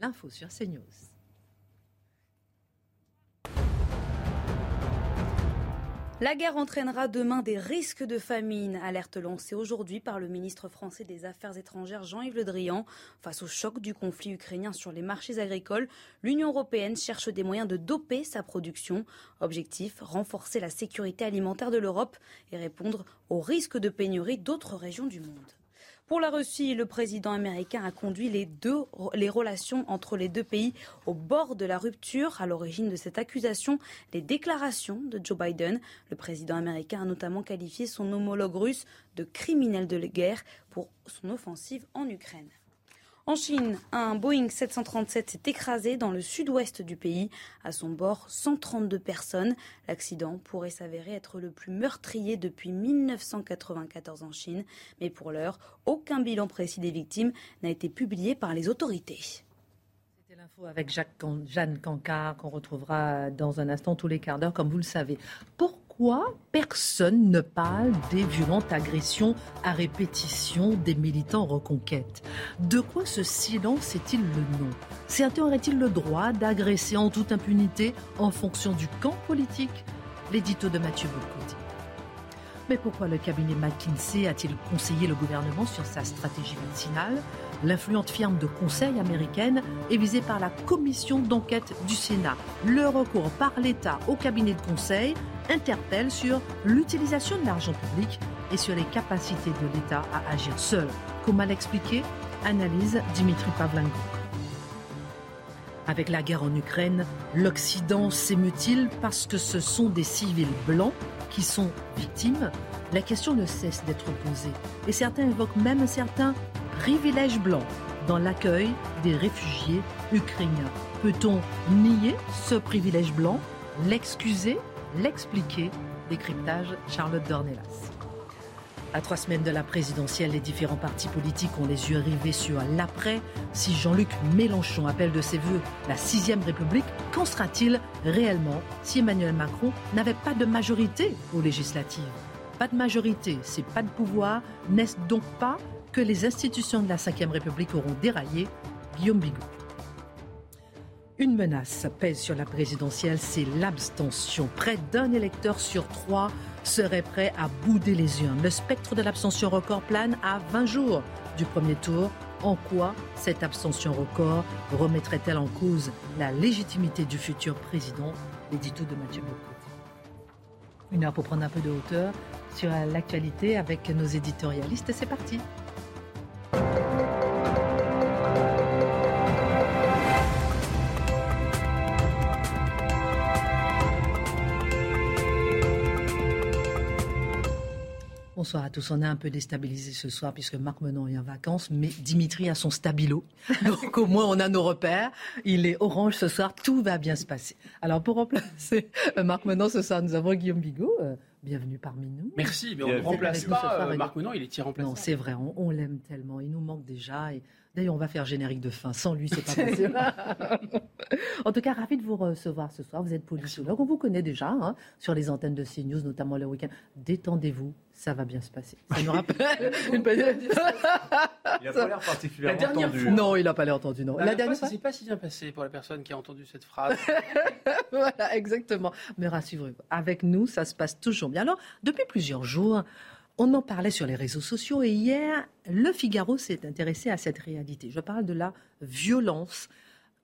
L'info sur CNews. La guerre entraînera demain des risques de famine, alerte lancée aujourd'hui par le ministre français des Affaires étrangères Jean-Yves Le Drian. Face au choc du conflit ukrainien sur les marchés agricoles, l'Union européenne cherche des moyens de doper sa production. Objectif, renforcer la sécurité alimentaire de l'Europe et répondre aux risques de pénurie d'autres régions du monde. Pour la Russie, le président américain a conduit les, relations entre les deux pays au bord de la rupture. À l'origine de cette accusation, les déclarations de Joe Biden. Le président américain a notamment qualifié son homologue russe de criminel de guerre pour son offensive en Ukraine. En Chine, un Boeing 737 s'est écrasé dans le sud-ouest du pays. À son bord, 132 personnes. L'accident pourrait s'avérer être le plus meurtrier depuis 1994 en Chine. Mais pour l'heure, aucun bilan précis des victimes n'a été publié par les autorités. C'était l'info avec Jacques Jeanne Cancard qu'on retrouvera dans un instant tous les quarts d'heure, comme vous le savez. Pourquoi pourquoi personne ne parle des violentes agressions à répétition des militants reconquête? De quoi ce silence est-il le nom? Certains auraient-ils le droit d'agresser en toute impunité en fonction du camp politique? L'édito de Mathieu Bocoté. Mais pourquoi le cabinet McKinsey a-t-il conseillé le gouvernement sur sa stratégie vaccinale? L'influente firme de conseil américaine est visée par la commission d'enquête du Sénat. Le recours par l'État au cabinet de conseil interpelle sur l'utilisation de l'argent public et sur les capacités de l'État à agir seul. Comment l'expliquer? Analyse Dimitri Pavlenko. Avec la guerre en Ukraine, l'Occident s'émeut-il parce que ce sont des civils blancs qui sont victimes La question ne cesse d'être posée. Et certains évoquent même un certain privilège blanc dans l'accueil des réfugiés ukrainiens. Peut-on nier ce privilège blanc, l'excuser l'expliquer? Décryptage Charlotte Dornelas. À trois semaines de la présidentielle, les différents partis politiques ont les yeux rivés sur l'après. Si Jean-Luc Mélenchon appelle de ses voeux la sixième République, qu'en sera-t-il réellement si Emmanuel Macron n'avait pas de majorité aux législatives? Pas de majorité, c'est pas de pouvoir. N'est-ce donc pas que les institutions de la cinquième République auront déraillé Guillaume Bigot. Une menace pèse sur la présidentielle, c'est l'abstention. Près d'un électeur sur trois serait prêt à bouder les urnes. Le spectre de l'abstention record plane à 20 jours du premier tour. En quoi cette abstention record remettrait-elle en cause la légitimité du futur président? L'édito de Mathieu Bocco. Une heure pour prendre un peu de hauteur sur l'actualité avec nos éditorialistes. C'est parti. Bonsoir à tous. On est un peu déstabilisé ce soir puisque Marc Menon est en vacances, mais Dimitri a son stabilo. Donc au moins on a nos repères. Il est orange ce soir, tout va bien se passer. Alors pour remplacer euh, Marc Menon ce soir, nous avons Guillaume Bigot. Bienvenue parmi nous. Merci, mais on ne remplace pas euh, Marc Menon, il est irremplaçable. Non, c'est vrai, on, l'aime tellement. Il nous manque déjà. Et D'ailleurs, on va faire générique de fin. Sans lui, c'est pas possible. en tout cas, ravi de vous recevoir ce soir. Vous êtes politologue. On vous connaît déjà hein, sur les antennes de CNews, notamment le week-end. Détendez-vous, ça va bien se passer. Ça nous rappelle une Il n'a pas l'air particulièrement entendu. Non, il n'a pas l'air entendu. Non. La, dernière fois, ça s'est pas si bien passé pour la personne qui a entendu cette phrase. voilà, exactement. Mais rassurez-vous, avec nous, ça se passe toujours bien. Alors, depuis plusieurs jours, on en parlait sur les réseaux sociaux et hier, Le Figaro s'est intéressé à cette réalité. Je parle de la violence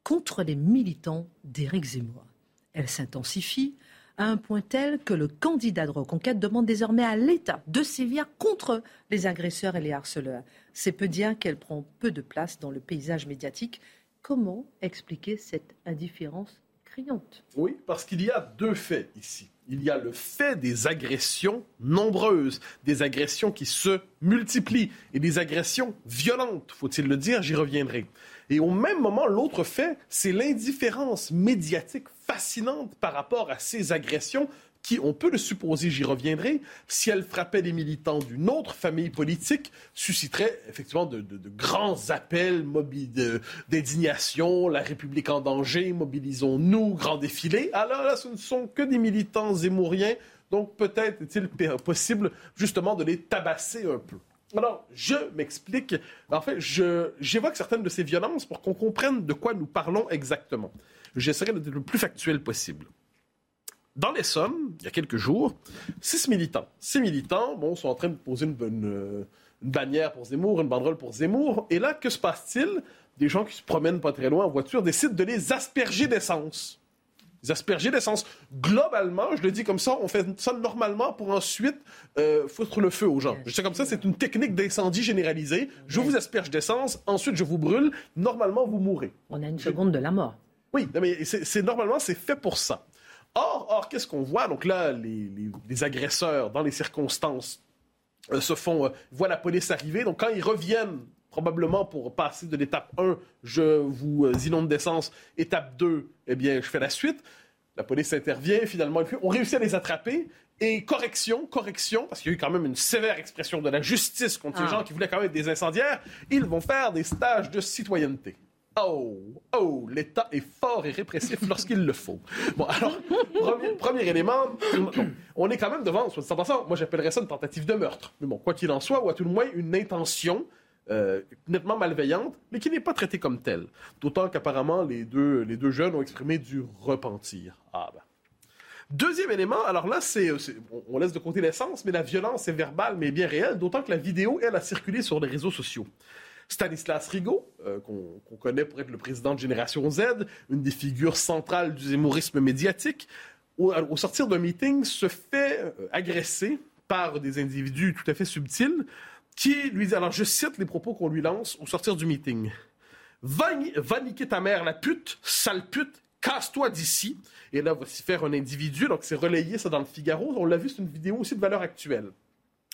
contre les militants d'Éric Zemmour. Elle s'intensifie à un point tel que le candidat de reconquête demande désormais à l'État de sévir contre les agresseurs et les harceleurs. C'est peu dire qu'elle prend peu de place dans le paysage médiatique. Comment expliquer cette indifférence criante? Oui, parce qu'il y a deux faits ici. Il y a le fait des agressions nombreuses, des agressions qui se multiplient et des agressions violentes, faut-il le dire, j'y reviendrai. Et au même moment, l'autre fait, c'est l'indifférence médiatique fascinante par rapport à ces agressions qui, on peut le supposer, j'y reviendrai, si elles frappaient les militants d'une autre famille politique, susciterait effectivement de, grands appels d'indignation, la République en danger, mobilisons-nous, grand défilé. Alors là, ce ne sont que des militants zémouriens, donc peut-être est-il possible justement de les tabasser un peu. Alors, je m'explique. En fait, j'évoque certaines de ces violences pour qu'on comprenne de quoi nous parlons exactement. J'essaierai d'être le plus factuel possible. Dans l'Essonne, il y a quelques jours, six militants. Six militants bon, sont en train de poser une, une, bannière pour Zemmour, une banderole pour Zemmour. Et là, que se passe-t-il? Des gens qui se promènent pas très loin en voiture décident de les asperger d'essence asperger d'essence. Globalement, je le dis comme ça, on fait ça normalement pour ensuite euh, foutre le feu aux gens. Je sais comme ça, c'est une technique d'incendie généralisée. Je vous asperge d'essence, ensuite je vous brûle. Normalement, vous mourrez. On a une seconde de la mort. Oui, mais c'est normalement c'est fait pour ça. Or, or qu'est-ce qu'on voit? Donc là, les, agresseurs, dans les circonstances, euh, se font, euh, voient la police arriver. Donc quand ils reviennent probablement pour passer de l'étape 1, je vous euh, inonde d'essence. Étape 2, eh bien, je fais la suite. La police intervient, finalement, on réussit à les attraper. Et correction, correction, parce qu'il y a eu quand même une sévère expression de la justice contre ces ah. gens qui voulaient quand même être des incendiaires, ils vont faire des stages de citoyenneté. Oh, oh, l'État est fort et répressif lorsqu'il le faut. Bon, alors, premier, élément, on est quand même devant, moi j'appellerais ça une tentative de meurtre. Mais bon, quoi qu'il en soit, ou à tout le moins une intention euh, nettement malveillante, mais qui n'est pas traitée comme telle. D'autant qu'apparemment, les deux, les deux jeunes ont exprimé du repentir. Ah ben. Deuxième élément, alors là, c'est, on laisse de côté l'essence, mais la violence est verbale, mais bien réelle, d'autant que la vidéo, elle, a circulé sur les réseaux sociaux. Stanislas Rigaud, euh, qu'on, connaît pour être le président de Génération Z, une des figures centrales du zémorisme médiatique, au, sortir d'un meeting, se fait euh, agresser par des individus tout à fait subtils, qui lui dit, alors je cite les propos qu'on lui lance au sortir du meeting. Va, niquer ta mère, la pute, sale pute, casse-toi d'ici. Et là, va s'y faire un individu. Donc, c'est relayé ça dans le Figaro. On l'a vu, c'est une vidéo aussi de valeur actuelle.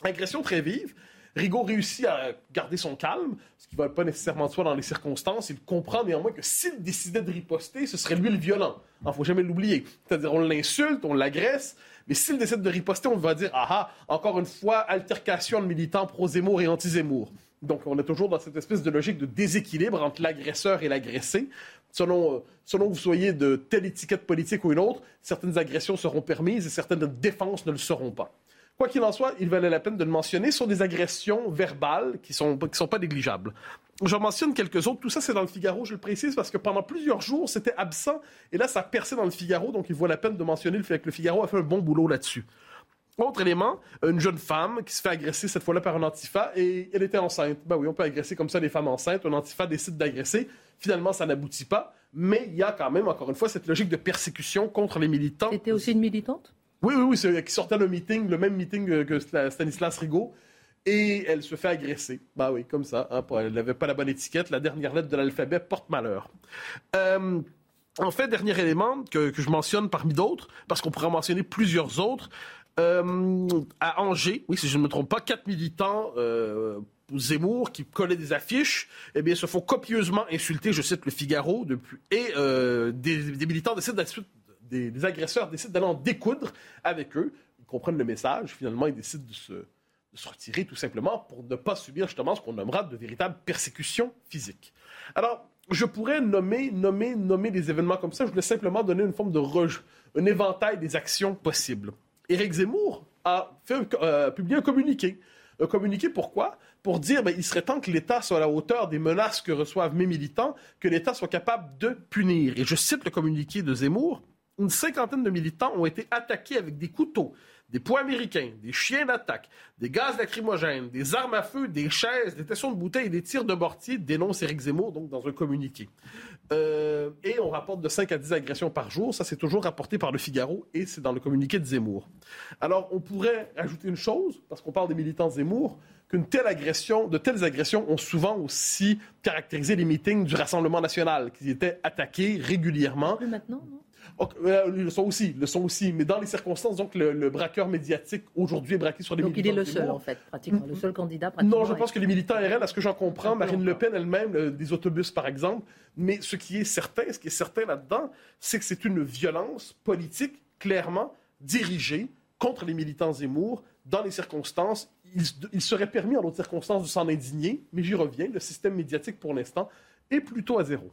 Agression très vive. Rigaud réussit à garder son calme, ce qui ne va pas nécessairement de soi dans les circonstances. Il comprend néanmoins que s'il décidait de riposter, ce serait lui le violent. Il ne faut jamais l'oublier. C'est-à-dire, on l'insulte, on l'agresse, mais s'il décide de riposter, on va dire ah ah, encore une fois, altercation de militants pro-Zemmour et anti-Zemmour. Donc, on est toujours dans cette espèce de logique de déséquilibre entre l'agresseur et l'agressé. Selon, euh, selon que vous soyez de telle étiquette politique ou une autre, certaines agressions seront permises et certaines défenses ne le seront pas. Quoi qu'il en soit, il valait la peine de le mentionner, sur des agressions verbales qui ne sont, qui sont pas négligeables. J'en mentionne quelques autres. Tout ça, c'est dans le Figaro, je le précise, parce que pendant plusieurs jours, c'était absent. Et là, ça percé dans le Figaro, donc il vaut la peine de mentionner le fait que le Figaro a fait un bon boulot là-dessus. Autre élément, une jeune femme qui se fait agresser cette fois-là par un antifa et elle était enceinte. Ben oui, on peut agresser comme ça les femmes enceintes. Un antifa décide d'agresser. Finalement, ça n'aboutit pas. Mais il y a quand même, encore une fois, cette logique de persécution contre les militants. C'était aussi une militante? Oui, oui, oui. Qui sortait le meeting, le même meeting que Stanislas Rigaud et elle se fait agresser. Bah oui, comme ça. Hein, elle n'avait pas la bonne étiquette. La dernière lettre de l'alphabet porte malheur. Euh, en fait, dernier élément que, je mentionne parmi d'autres, parce qu'on pourrait mentionner plusieurs autres. Euh, à Angers, oui, si je ne me trompe pas, quatre militants euh, Zemmour qui collaient des affiches, eh bien, se font copieusement insulter, je cite le Figaro, depuis, et des, militants décident des, agresseurs décident d'aller en découdre avec eux. Ils comprennent le message, finalement, ils décident de se retirer tout simplement pour ne pas subir justement ce qu'on nommera de véritables persécutions physiques. Alors, je pourrais nommer, nommer, nommer des événements comme ça. Je voulais simplement donner une forme de un éventail des actions possibles. Éric Zemmour a euh, publié un communiqué. Un communiqué pourquoi? Pour dire ben, serait temps que l'État soit à la hauteur des menaces que reçoivent mes militants, que l'État soit capable de punir. Et je cite le communiqué de Zemmour une cinquantaine de militants ont été attaqués avec des couteaux, des poids américains, des chiens d'attaque, des gaz lacrymogènes, des armes à feu, des chaises, des tessons de bouteilles et des tirs de mortier, dénonce Éric Zemmour donc dans un communiqué. Euh, et on rapporte de 5 à 10 agressions par jour. Ça, c'est toujours rapporté par le Figaro et c'est dans le communiqué de Zemmour. Alors, on pourrait ajouter une chose, parce qu'on parle des militants de Zemmour, qu'une telle agression, de telles agressions ont souvent aussi caractérisé les meetings du Rassemblement national, qui étaient attaqués régulièrement. Plus maintenant, non? Euh, ils le sont aussi, le sont aussi. Mais dans les circonstances, donc le, braqueur médiatique aujourd'hui est braqué sur les donc militants. Donc il est le seul, en fait, pratiquement, le seul candidat. Pratiquement, non, je pense que les militants RN, à ce que j'en comprends, Marine Le Pen elle-même, des autobus par exemple. Mais ce qui est certain, ce qui est certain là-dedans, c'est que c'est une violence politique clairement dirigée contre les militants Zemmour dans les circonstances. Il, il serait permis en d'autres circonstances de s'en indigner, mais j'y reviens. Le système médiatique, pour l'instant, est plutôt à zéro.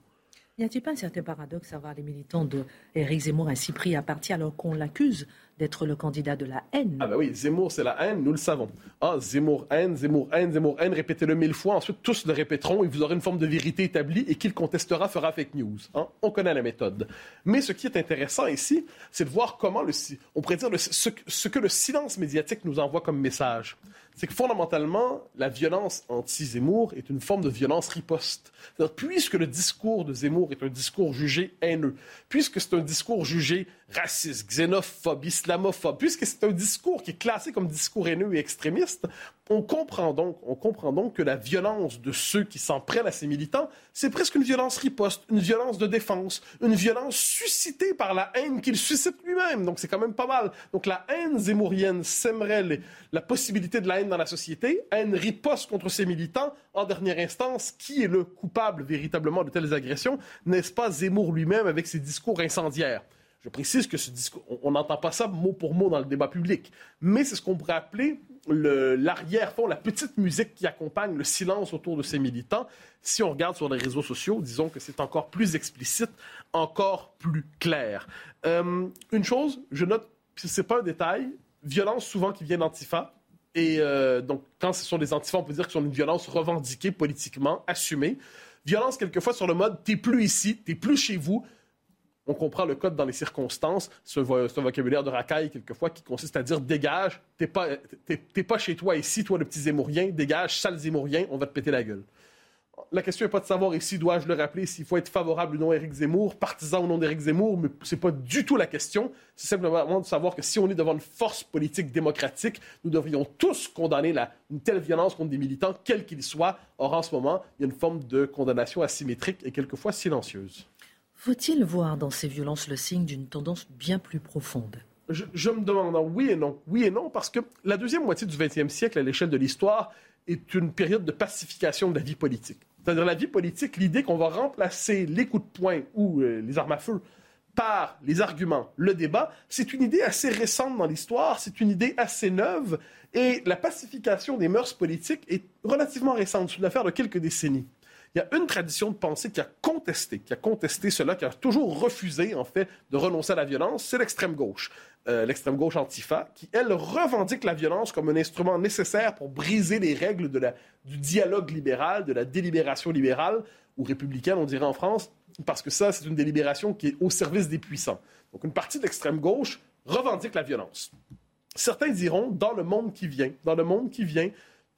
Y a-t-il pas un certain paradoxe à voir les militants de Éric Zemmour ainsi pris à partie alors qu'on l'accuse d'être le candidat de la haine? Ah ben oui, Zemmour c'est la haine, nous le savons. Ah, Zemmour haine, Zemmour haine, Zemmour haine, répétez-le mille fois, ensuite tous le répéteront et vous aurez une forme de vérité établie et qui le contestera fera fake news. Hein? On connaît la méthode. Mais ce qui est intéressant ici, c'est de voir comment le, on pourrait dire ce que le silence médiatique nous envoie comme message c'est que fondamentalement, la violence anti-Zemmour est une forme de violence riposte. Puisque le discours de Zemmour est un discours jugé haineux, puisque c'est un discours jugé raciste, xénophobe, islamophobe, puisque c'est un discours qui est classé comme discours haineux et extrémiste, on comprend donc, on comprend donc que la violence de ceux qui s'en prennent à ces militants, c'est presque une violence riposte, une violence de défense, une violence suscitée par la haine qu'il suscite lui-même. Donc c'est quand même pas mal. Donc la haine zémourienne sèmerait la possibilité de la haine dans la société, haine riposte contre ces militants. En dernière instance, qui est le coupable véritablement de telles agressions? N'est-ce pas Zemmour lui-même avec ses discours incendiaires? Je précise que ce discours, on n'entend pas ça mot pour mot dans le débat public, mais c'est ce qu'on pourrait appeler l'arrière-fond, la petite musique qui accompagne le silence autour de ces militants. Si on regarde sur les réseaux sociaux, disons que c'est encore plus explicite, encore plus clair. Euh, une chose, je note, ce n'est pas un détail, violence souvent qui vient d'Antifa. Et euh, donc, quand ce sont des antifas, on peut dire que ce sont une violence revendiquée politiquement, assumée. Violence, quelquefois, sur le mode t'es plus ici, t'es plus chez vous, on comprend le code dans les circonstances. Un, vocabulaire de racaille, quelquefois, qui consiste à dire dégage, t'es pas, pas chez toi ici, toi le petit Zémourien, dégage, sale Zémourien, on va te péter la gueule. La question n'est pas de savoir ici, dois-je le rappeler, s'il faut être favorable ou non à Éric Zemmour, partisan ou non d'Éric Zemmour, mais c'est pas du tout la question. C'est simplement de savoir que si on est devant une force politique démocratique, nous devrions tous condamner une telle violence contre des militants, quels qu'ils soient. Or, en ce moment, il y a une forme de condamnation asymétrique et quelquefois silencieuse. Faut-il voir dans ces violences le signe d'une tendance bien plus profonde? Je, me demande oui et non. Oui et non, parce que la deuxième moitié du XXe siècle, à l'échelle de l'histoire, est une période de pacification de la vie politique. C'est-à-dire la vie politique, l'idée qu'on va remplacer les coups de poing ou euh, les armes à feu par les arguments, le débat, c'est une idée assez récente dans l'histoire, c'est une idée assez neuve, et la pacification des mœurs politiques est relativement récente, c'est une affaire de quelques décennies il y a une tradition de pensée qui a contesté, qui a contesté cela, qui a toujours refusé, en fait, de renoncer à la violence, c'est l'extrême gauche. Euh, l'extrême gauche antifa, qui, elle, revendique la violence comme un instrument nécessaire pour briser les règles du dialogue libéral, de la délibération libérale, ou républicaine, on dirait en France, parce que ça, c'est une délibération qui est au service des puissants. Donc, une partie de l'extrême gauche revendique la violence. Certains diront, dans le monde qui vient, dans le monde qui vient,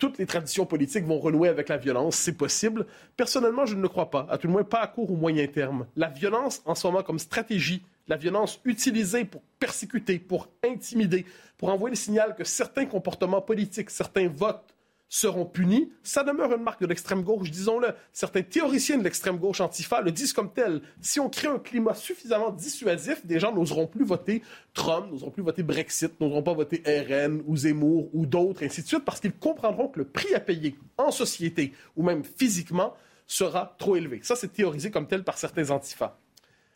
toutes les traditions politiques vont renouer avec la violence, c'est possible. Personnellement, je ne le crois pas, à tout le moins pas à court ou moyen terme. La violence, en ce moment, comme stratégie, la violence utilisée pour persécuter, pour intimider, pour envoyer le signal que certains comportements politiques, certains votes seront punis, ça demeure une marque de l'extrême gauche, disons-le. Certains théoriciens de l'extrême gauche antifa le disent comme tel. Si on crée un climat suffisamment dissuasif, des gens n'oseront plus voter Trump, n'oseront plus voter Brexit, n'oseront pas voter RN ou Zemmour ou d'autres, ainsi de suite, parce qu'ils comprendront que le prix à payer en société ou même physiquement sera trop élevé. Ça, c'est théorisé comme tel par certains antifas.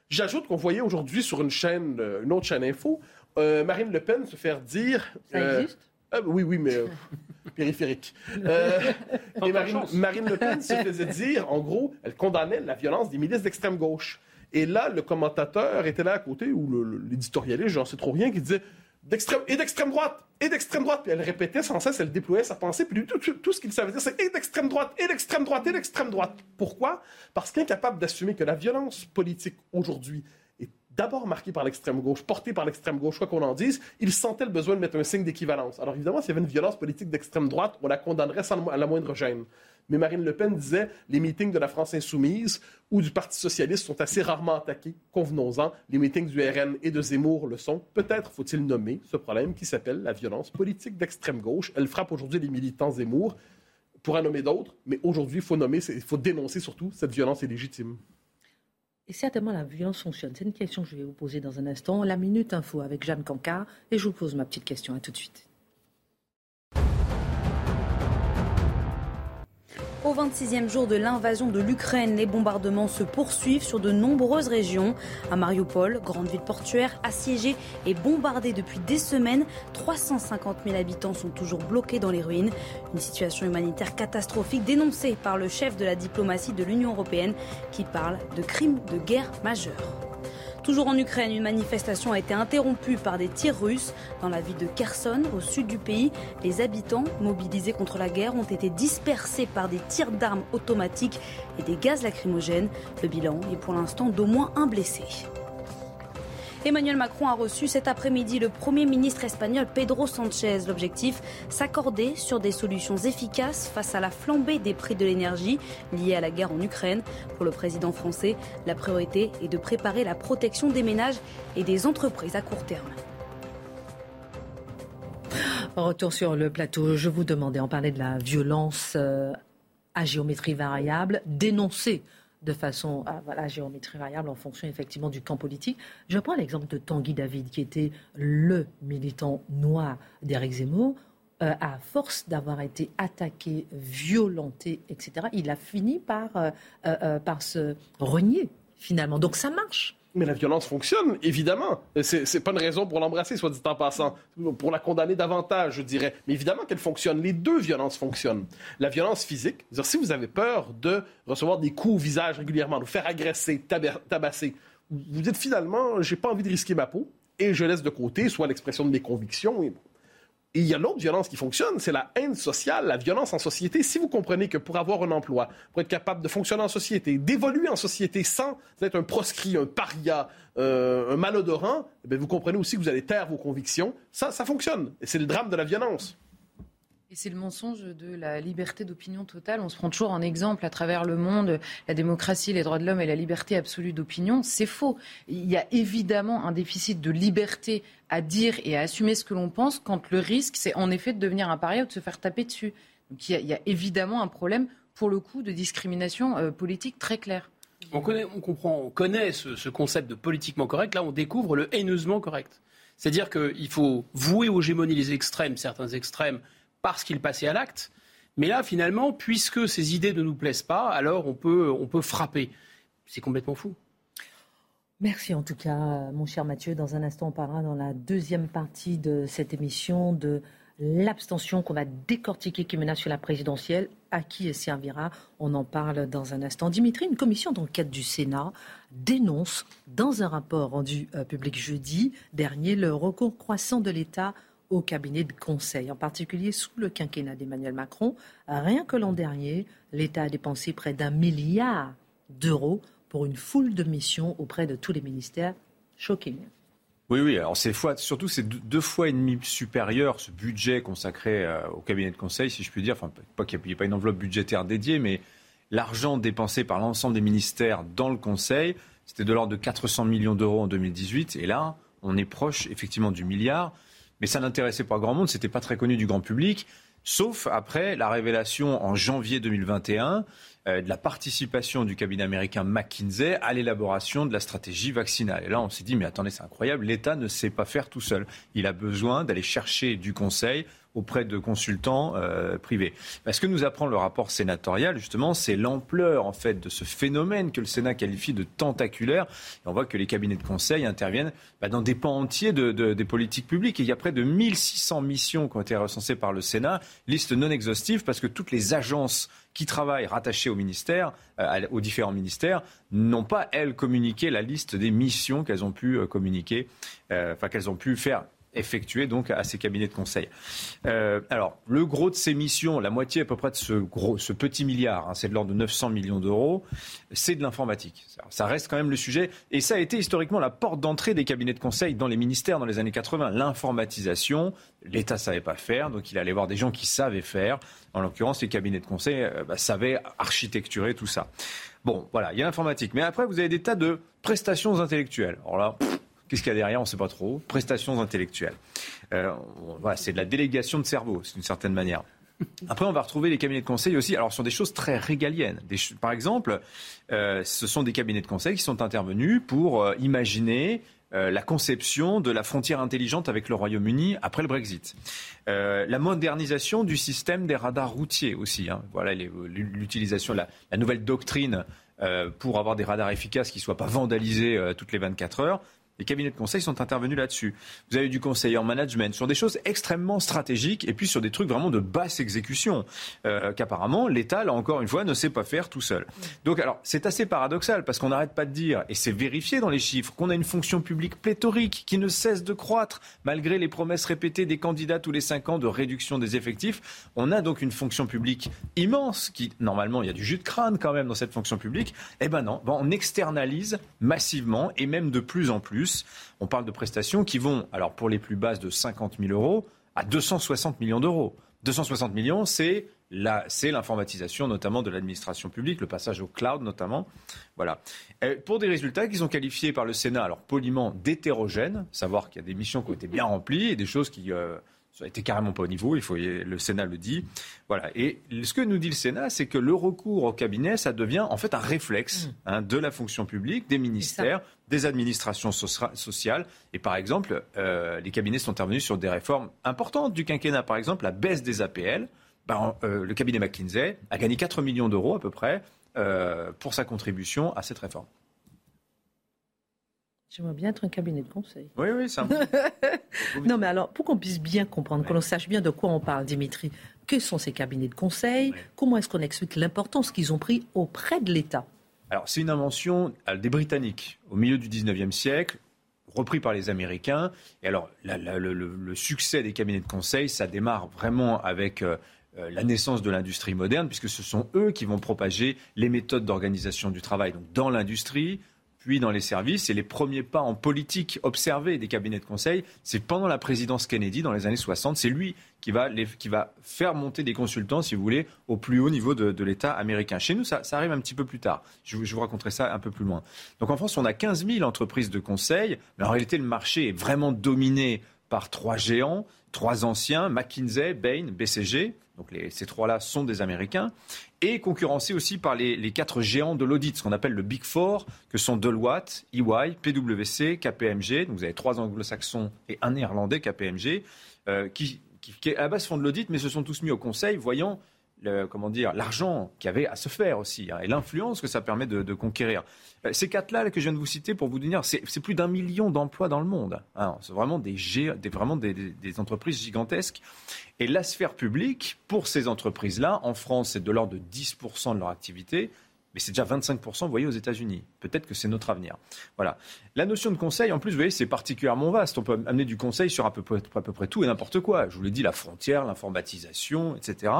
J'ajoute qu'on voyait aujourd'hui sur une chaîne, euh, une autre chaîne info, euh, Marine Le Pen se faire dire. Ça existe? Euh, oui, oui, mais périphérique. Euh, et Marine, Le Pen se faisait dire, en gros, elle condamnait la violence des milices d'extrême gauche. Et là, le commentateur était là à côté, ou l'éditorialiste, j'en sais trop rien, qui disait d'extrême et d'extrême droite et d'extrême droite puis elle répétait sans cesse elle déployait sa pensée puis tout, tout, ce qu'il savait dire c'est et d'extrême droite et d'extrême droite et d'extrême droite pourquoi? Parce qu'incapable d'assumer que la violence politique aujourd'hui d'abord marqué par l'extrême gauche, porté par l'extrême gauche, quoi qu'on en dise, il sentait le besoin de mettre un signe d'équivalence. Alors évidemment, s'il y avait une violence politique d'extrême droite, on la condamnerait sans la moindre gêne. Mais Marine Le Pen disait les meetings de la France insoumise ou du Parti socialiste sont assez rarement attaqués, convenons-en. Les meetings du RN et de Zemmour le sont. Peut-être faut-il nommer ce problème qui s'appelle la violence politique d'extrême gauche. Elle frappe aujourd'hui les militants Zemmour. On pourrait nommer d'autres, mais aujourd'hui, faut il faut dénoncer surtout cette violence illégitime. Et certainement la violence fonctionne C'est une question que je vais vous poser dans un instant. La Minute Info avec Jeanne Cancard. Et je vous pose ma petite question. À tout de suite. Au 26e jour de l'invasion de l'Ukraine, les bombardements se poursuivent sur de nombreuses régions. À Mariupol, grande ville portuaire, assiégée et bombardée depuis des semaines, 350 000 habitants sont toujours bloqués dans les ruines. Une situation humanitaire catastrophique dénoncée par le chef de la diplomatie de l'Union européenne qui parle de crimes de guerre majeurs. Toujours en Ukraine, une manifestation a été interrompue par des tirs russes. Dans la ville de Kherson, au sud du pays, les habitants mobilisés contre la guerre ont été dispersés par des tirs d'armes automatiques et des gaz lacrymogènes. Le bilan est pour l'instant d'au moins un blessé. Emmanuel Macron a reçu cet après-midi le Premier ministre espagnol Pedro Sanchez. L'objectif, s'accorder sur des solutions efficaces face à la flambée des prix de l'énergie liée à la guerre en Ukraine. Pour le président français, la priorité est de préparer la protection des ménages et des entreprises à court terme. Retour sur le plateau. Je vous demandais, en parler de la violence euh, à géométrie variable, dénoncée de façon à voilà, géométrie variable en fonction effectivement du camp politique. Je prends l'exemple de Tanguy David, qui était le militant noir d'Éric Zemmour. Euh, à force d'avoir été attaqué, violenté, etc., il a fini par, euh, euh, par se renier finalement. Donc ça marche. Mais la violence fonctionne, évidemment. C'est pas une raison pour l'embrasser, soit dit en passant. Pour la condamner davantage, je dirais. Mais évidemment qu'elle fonctionne. Les deux violences fonctionnent. La violence physique, dire, si vous avez peur de recevoir des coups au visage régulièrement, de vous faire agresser, tabasser, vous dites finalement, j'ai pas envie de risquer ma peau et je laisse de côté soit l'expression de mes convictions. Et et il y a l'autre violence qui fonctionne, c'est la haine sociale, la violence en société. Si vous comprenez que pour avoir un emploi, pour être capable de fonctionner en société, d'évoluer en société sans être un proscrit, un paria, euh, un malodorant, eh vous comprenez aussi que vous allez taire vos convictions. Ça, ça fonctionne. Et c'est le drame de la violence. Et c'est le mensonge de la liberté d'opinion totale. On se prend toujours en exemple à travers le monde la démocratie, les droits de l'homme et la liberté absolue d'opinion. C'est faux. Il y a évidemment un déficit de liberté à dire et à assumer ce que l'on pense quand le risque, c'est en effet de devenir un paria ou de se faire taper dessus. Donc il y a, évidemment un problème, pour le coup, de discrimination euh, politique très clair. On connaît, on comprend, on connaît ce, ce concept de politiquement correct. Là, on découvre le haineusement correct. C'est-à-dire qu'il faut vouer aux gémonies les extrêmes, certains extrêmes, parce qu'il passait à l'acte. Mais là, finalement, puisque ces idées ne nous plaisent pas, alors on peut, on peut frapper. C'est complètement fou. Merci en tout cas, mon cher Mathieu. Dans un instant, on parlera dans la deuxième partie de cette émission de l'abstention qu'on va décortiquer qui menace sur la présidentielle. À qui servira? On en parle dans un instant. Dimitri, une commission d'enquête du Sénat dénonce dans un rapport rendu euh, public jeudi dernier le recours croissant de l'État au cabinet de conseil, en particulier sous le quinquennat d'Emmanuel Macron. Rien que l'an dernier, l'État a dépensé près d'un milliard d'euros pour une foule de missions auprès de tous les ministères. Shocking. Oui, oui, alors c'est surtout c'est deux fois et demi supérieur ce budget consacré euh, au cabinet de conseil, si je puis dire. Enfin, pas qu'il n'y ait pas une enveloppe budgétaire dédiée, mais l'argent dépensé par l'ensemble des ministères dans le conseil, c'était de l'ordre de 400 millions d'euros en 2018. Et là, on est proche effectivement du milliard mais ça n'intéressait pas grand monde, c'était pas très connu du grand public, sauf après la révélation en janvier 2021 euh, de la participation du cabinet américain McKinsey à l'élaboration de la stratégie vaccinale. Et là, on s'est dit, mais attendez, c'est incroyable, l'État ne sait pas faire tout seul. Il a besoin d'aller chercher du conseil auprès de consultants euh, privés. Ce que nous apprend le rapport sénatorial, justement, c'est l'ampleur en fait de ce phénomène que le Sénat qualifie de tentaculaire. Et on voit que les cabinets de conseil interviennent bah, dans des pans entiers de, des politiques publiques. Et il y a près de 1600 missions qui ont été recensées par le Sénat, liste non exhaustive parce que toutes les agences qui travaillent rattachées au ministère, euh, aux différents ministères, n'ont pas, elles, communiqué la liste des missions qu'elles ont pu euh, communiquer, enfin qu'elles ont pu faire effectuées donc à ces cabinets de conseil. Euh, alors, le gros de ces missions, la moitié à peu près de ce, gros, ce petit milliard, hein, c'est de l'ordre de 900 millions d'euros, c'est de l'informatique. Ça reste quand même le sujet. Et ça a été historiquement la porte d'entrée des cabinets de conseil dans les ministères dans les années 80. L'informatisation, l'État ne savait pas faire, donc il allait voir des gens qui savaient faire. En l'occurrence, les cabinets de conseil euh, bah, savaient architecturer tout ça. Bon, voilà, il y a l'informatique. Mais après, vous avez des tas de prestations intellectuelles. Alors là, Qu'est-ce qu'il y a derrière On ne sait pas trop. Prestations intellectuelles. Euh, c'est de la délégation de cerveau, d'une certaine manière. Après, on va retrouver les cabinets de conseil aussi, alors sur des choses très régaliennes. par exemple, euh, ce sont des cabinets de conseil qui sont intervenus pour euh, imaginer la conception de la frontière intelligente avec le Royaume-Uni après le Brexit. la modernisation du système des radars routiers aussi. Hein. Voilà l'utilisation, la, la, nouvelle doctrine pour avoir des radars efficaces qui ne soient pas vandalisés toutes les 24 heures. Les cabinets de conseil sont intervenus là-dessus. Vous avez du conseil en management sur des choses extrêmement stratégiques et puis sur des trucs vraiment de basse exécution euh, qu'apparemment l'État, là encore une fois, ne sait pas faire tout seul. Donc alors c'est assez paradoxal parce qu'on n'arrête pas de dire, et c'est vérifié dans les chiffres, qu'on a une fonction publique pléthorique qui ne cesse de croître malgré les promesses répétées des candidats tous les cinq ans de réduction des effectifs. On a donc une fonction publique immense qui, normalement, il y a du jus de crâne quand même dans cette fonction publique. Eh ben non, on externalise massivement et même de plus en plus on parle de prestations qui vont, alors pour les plus basses de 50 000 euros, à 260 millions d'euros. 260 millions, c'est l'informatisation notamment de l'administration publique, le passage au cloud notamment. Voilà. pour des résultats qui sont qualifiés par le Sénat, alors poliment d'hétérogènes, savoir qu'il y a des missions qui ont été bien remplies et des choses qui euh, ça été carrément pas au niveau, il faut, le Sénat le dit. Voilà. Et ce que nous dit le Sénat, c'est que le recours au cabinet, ça devient en fait un réflexe mmh. hein, de la fonction publique, des ministères, des administrations sociales. Et par exemple, euh, les cabinets sont intervenus sur des réformes importantes du quinquennat. Par exemple, la baisse des APL. Ben, euh, le cabinet McKinsey a gagné 4 millions d'euros à peu près euh, pour sa contribution à cette réforme. J'aimerais bien être un cabinet de conseil. Oui, oui, ça. non, mais alors, pour qu'on puisse bien comprendre, que l'on sache bien de quoi on parle, Dimitri, que sont ces cabinets de conseil? Comment est-ce qu'on explique l'importance qu'ils ont pris auprès de l'État? Alors, c'est une invention euh, des Britanniques au milieu du 19e siècle, repris par les Américains. Et alors, le, succès des cabinets de conseil, ça démarre vraiment avec. Euh, euh, la naissance de l'industrie moderne, puisque ce sont eux qui vont propager les méthodes d'organisation du travail donc dans l'industrie, puis dans les services. Et les premiers pas en politique observés des cabinets de conseil, c'est pendant la présidence Kennedy dans les années 60. C'est lui qui va, faire monter des consultants, si vous voulez, au plus haut niveau de, l'État américain. Chez nous, ça, arrive un petit peu plus tard. Je, je, vous raconterai ça un peu plus loin. Donc en France, on a 15 000 entreprises de conseil, mais en réalité, le marché est vraiment dominé par trois géants, trois anciens, McKinsey, Bain, BCG. Donc ces trois-là sont des Américains et concurrencé aussi par les, quatre géants de l'audit, ce qu'on appelle le Big Four, que sont Deloitte, EY, PwC, KPMG. Donc vous avez trois anglo-saxons et un néerlandais, KPMG, euh, qui, qui, à la base font de l'audit, mais se sont tous mis au conseil, voyant comment dire, l'argent qu'il y avait à se faire aussi, hein, et l'influence que ça permet de, conquérir. Euh, ces quatre-là que je viens de vous citer, pour vous dire, c'est plus d'un million d'emplois dans le monde. Hein. c'est vraiment, des, des vraiment des, des, entreprises gigantesques. Et la sphère publique, pour ces entreprises-là, en France, c'est de l'ordre de 10% de leur activité mais c'est déjà 25%, vous voyez, aux États-Unis. Peut-être que c'est notre avenir. Voilà. La notion de conseil, en plus, vous voyez, c'est particulièrement vaste. On peut amener du conseil sur à peu près, tout et n'importe quoi. Je vous l'ai dit, la frontière, l'informatisation, etc.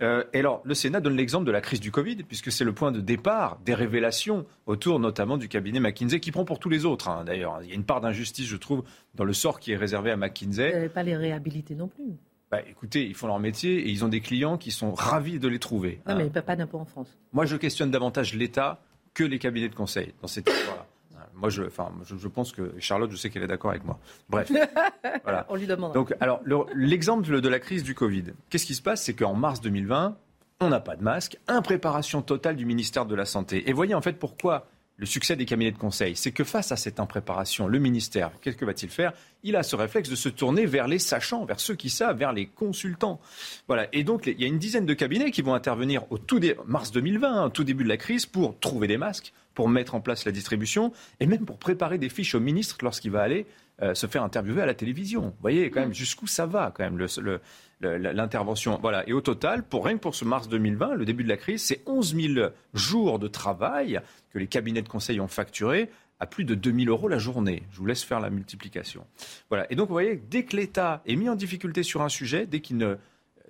Euh, et alors, le Sénat donne l'exemple de la crise du Covid, puisque c'est le point de départ des révélations autour notamment du cabinet McKinsey, qui prend pour tous les autres, hein, d'ailleurs. Il y a une part d'injustice, je trouve, dans le sort qui est réservé à McKinsey. Vous n'avez pas les réhabiliter non plus. Bah, écoutez, ils font leur métier et ils ont des clients qui sont ravis de les trouver. Non, mais pas d'impôt en France. Moi, je questionne davantage l'État que les cabinets de conseil dans cette histoire-là. Moi, je, enfin, je, pense que Charlotte, je sais qu'elle est d'accord avec moi. Bref, voilà. On lui demande. Donc, alors, l'exemple de la crise du Covid. Qu'est-ce qui se passe? C'est qu'en mars 2020, on n'a pas de masque, impréparation totale du ministère de la Santé. Et voyez en fait pourquoi le succès des cabinets de conseil, c'est que face à cette impréparation, le ministère, qu'est-ce que va-t-il faire? Il a ce réflexe de se tourner vers les sachants, vers ceux qui savent, vers les consultants. Voilà. Et donc, il y a une dizaine de cabinets qui vont intervenir au tout mars 2020, au tout début de la crise, pour trouver des masques, pour mettre en place la distribution, et même pour préparer des fiches au ministre lorsqu'il va aller euh, se faire interviewer à la télévision. Vous voyez quand même jusqu'où ça va, quand même, l'intervention. Voilà. Et au total, pour rien que pour ce mars 2020, le début de la crise, c'est 11 000 jours de travail que les cabinets de conseil ont facturé à plus de 2000 euros la journée. Je vous laisse faire la multiplication. Voilà. Et donc, vous voyez, dès que l'État est mis en difficulté sur un sujet, dès qu'il ne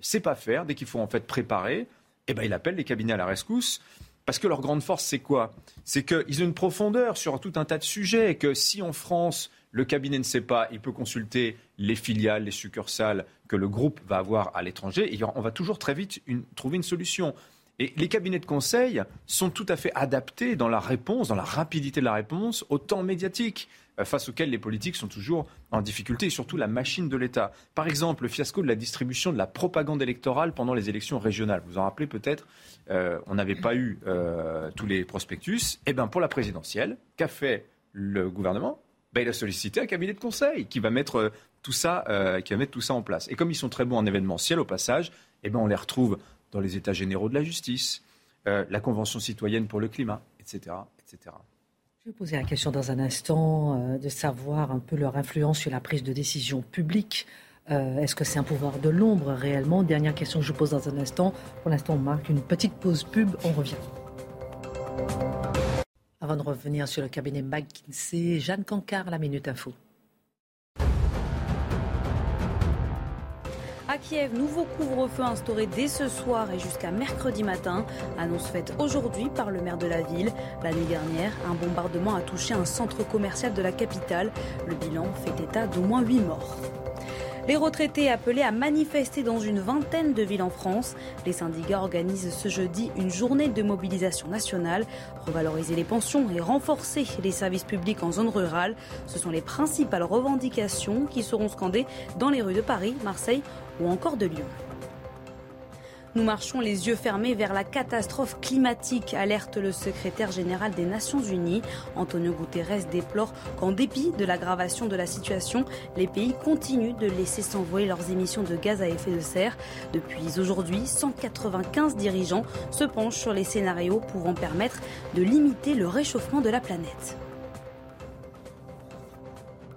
sait pas faire, dès qu'il faut en fait préparer, eh ben, il appelle les cabinets à la rescousse. Parce que leur grande force, c'est quoi? C'est qu'ils ont une profondeur sur tout un tas de sujets et que si en France, le cabinet ne sait pas, il peut consulter les filiales, les succursales que le groupe va avoir à l'étranger et on va toujours très vite trouver une solution. Et les cabinets de conseil sont tout à fait adaptés dans la réponse, dans la rapidité de la réponse, au temps médiatique. euh, face auxquels les politiques sont toujours en difficulté, et surtout la machine de l'État. Par exemple, le fiasco de la distribution de la propagande électorale pendant les élections régionales. Vous vous en rappelez peut-être, euh, on n'avait pas eu euh, tous les prospectus. Eh bien, pour la présidentielle, qu'a fait le gouvernement? Ben, Il a sollicité un cabinet de conseil qui va mettre tout ça, qui va mettre tout ça en place. Et comme ils sont très bons en événementiel, au passage, eh ben, on les retrouve dans les États généraux de la justice, la Convention citoyenne pour le climat, etc. etc. Je vais poser la question dans un instant euh, de savoir un peu leur influence sur la prise de décision publique. Euh, est-ce que c'est un pouvoir de l'ombre réellement? Dernière question que je pose dans un instant. Pour l'instant, on marque une petite pause pub. On revient. Avant de revenir sur le cabinet McKinsey, Jeanne Cancard, la Minute Info. À Kiev, nouveau couvre-feu instauré dès ce soir et jusqu'à mercredi matin. Annonce faite aujourd'hui par le maire de la ville. La nuit dernière, un bombardement a touché un centre commercial de la capitale. Le bilan fait état d'au moins 8 morts. Les retraités appelés à manifester dans une vingtaine de villes en France. Les syndicats organisent ce jeudi une journée de mobilisation nationale. Revaloriser les pensions et renforcer les services publics en zone rurale. Ce sont les principales revendications qui seront scandées dans les rues de Paris, Marseille ou encore de Lyon. Nous marchons les yeux fermés vers la catastrophe climatique, alerte le secrétaire général des Nations Unies. Antonio Guterres déplore qu'en dépit de l'aggravation de la situation, les pays continuent de laisser s'envoyer leurs émissions de gaz à effet de serre. Depuis aujourd'hui, 195 dirigeants se penchent sur les scénarios pouvant permettre de limiter le réchauffement de la planète.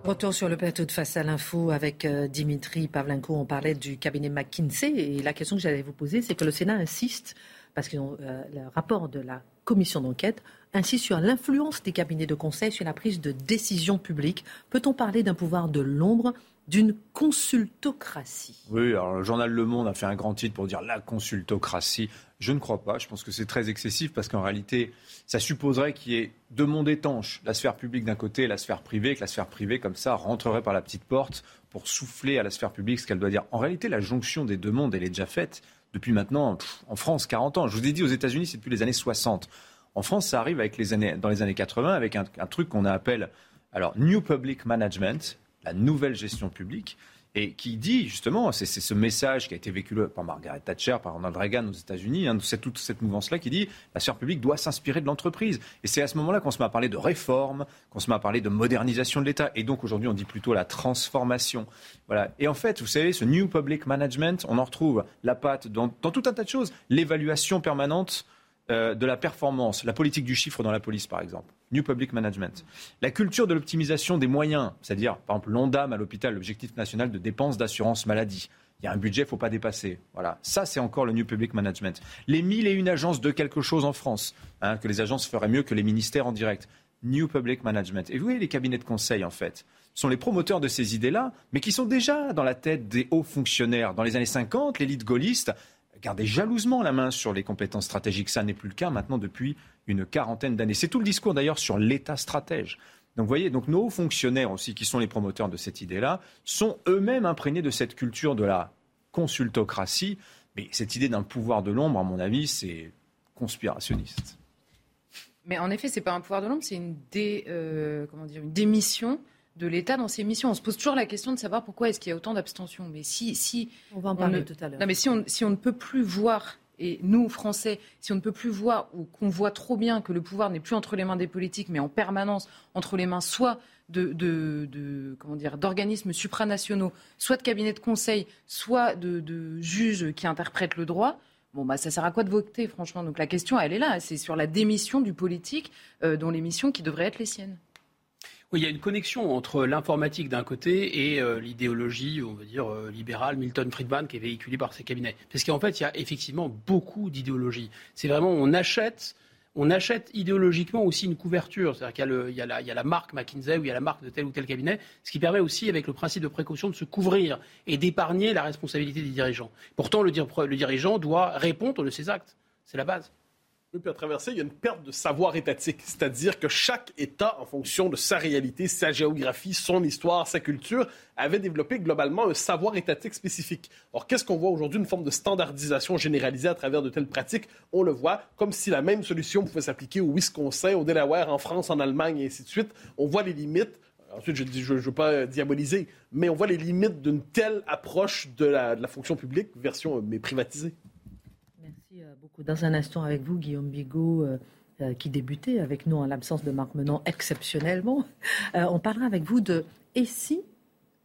Retour sur le plateau de Face à l'info avec euh, Dimitri Pavlenko. On parlait du cabinet McKinsey et la question que j'allais vous poser, c'est que le Sénat insiste, parce que euh, le rapport de la commission d'enquête insiste sur l'influence des cabinets de conseil sur la prise de décision publique. Peut-on parler d'un pouvoir de l'ombre d'une consultocratie. Oui, alors le journal Le Monde a fait un grand titre pour dire la consultocratie. Je ne crois pas. Je pense que c'est très excessif parce qu'en réalité, ça supposerait qu'il y ait deux mondes étanches. La sphère publique d'un côté et la sphère privée, que la sphère privée, comme ça, rentrerait par la petite porte pour souffler à la sphère publique ce qu'elle doit dire. En réalité, la jonction des deux mondes, elle est déjà faite depuis maintenant, en France, 40 ans. Je vous ai dit, aux États-Unis, c'est depuis les années 60. En France, ça arrive avec les années, dans les années 80 avec un, un truc qu'on appelle alors New Public Management, la nouvelle gestion publique, et qui dit justement, c'est ce message qui a été véhiculé par Margaret Thatcher, par Ronald Reagan aux États-Unis, hein, c'est toute cette mouvance-là qui dit la sphère publique doit s'inspirer de l'entreprise. Et c'est à ce moment-là qu'on se met à parler de réforme, qu'on se met à parler de modernisation de l'État. Et donc aujourd'hui, on dit plutôt la transformation. Voilà. Et en fait, vous savez, ce New Public Management, on en retrouve la patte dans tout un tas de choses. L'évaluation permanente euh, de la performance, la politique du chiffre dans la police, par exemple. New Public Management. La culture de l'optimisation des moyens, c'est-à-dire, par exemple, l'ONDAM à l'hôpital, l'objectif national de dépenses d'assurance maladie. Il y a un budget, il ne faut pas dépasser. Voilà. Ça, c'est encore le New Public Management. Les mille et une agences de quelque chose en France, hein, que les agences feraient mieux que les ministères en direct. New Public Management. Et vous voyez, les cabinets de conseil, en fait, sont les promoteurs de ces idées-là, mais qui sont déjà dans la tête des hauts fonctionnaires. Dans les années 50, l'élite gaulliste garder jalousement la main sur les compétences stratégiques. Ça n'est plus le cas maintenant depuis une quarantaine d'années. C'est tout le discours d'ailleurs sur l'État stratège. Donc vous voyez, donc nos fonctionnaires aussi, qui sont les promoteurs de cette idée-là, sont eux-mêmes imprégnés de cette culture de la consultocratie. Mais cette idée d'un pouvoir de l'ombre, à mon avis, c'est conspirationniste. Mais en effet, c'est pas un pouvoir de l'ombre, c'est une, euh, démission de l'État dans ses missions. On se pose toujours la question de savoir pourquoi est-ce qu'il y a autant d'abstention. Mais si, si on va en parler tout à l'heure. Non, mais si on, si on ne peut plus voir et nous, Français, si on ne peut plus voir ou qu'on voit trop bien que le pouvoir n'est plus entre les mains des politiques, mais en permanence entre les mains soit de, de, comment dire d'organismes supranationaux, soit de cabinets de conseil, soit de, juges qui interprètent le droit. Bon, bah, ça sert à quoi de voter, franchement? Donc la question, elle est là. C'est sur la démission du politique euh, dont les missions qui devraient être les siennes. Oui, il y a une connexion entre l'informatique d'un côté et euh, l'idéologie, on va dire, euh, libérale, Milton Friedman, qui est véhiculée par ses cabinets. Parce qu'en fait, il y a effectivement beaucoup d'idéologie. C'est vraiment, on achète, on achète idéologiquement aussi une couverture. C'est-à-dire qu'il y, a la marque McKinsey ou il y a la marque de tel ou tel cabinet, ce qui permet aussi, avec le principe de précaution, de se couvrir et d'épargner la responsabilité des dirigeants. Pourtant, le, le dirigeant doit répondre de ses actes. C'est la base. Puis à travers ça, il y a une perte de savoir étatique. C'est-à-dire que chaque État, en fonction de sa réalité, sa géographie, son histoire, sa culture, avait développé globalement un savoir étatique spécifique. Or, qu'est-ce qu'on voit aujourd'hui? Une forme de standardisation généralisée à travers de telles pratiques. On le voit comme si la même solution pouvait s'appliquer au Wisconsin, au Delaware, en France, en Allemagne, et ainsi de suite. On voit les limites ensuite, je ne veux pas diaboliser, mais on voit les limites d'une telle approche de la, de la fonction publique, version euh, mais privatisée. Merci euh, beaucoup. Dans un instant avec vous, Guillaume Bigot, euh, qui débutait avec nous en l'absence de Marc Menon exceptionnellement, on parlera avec vous de et si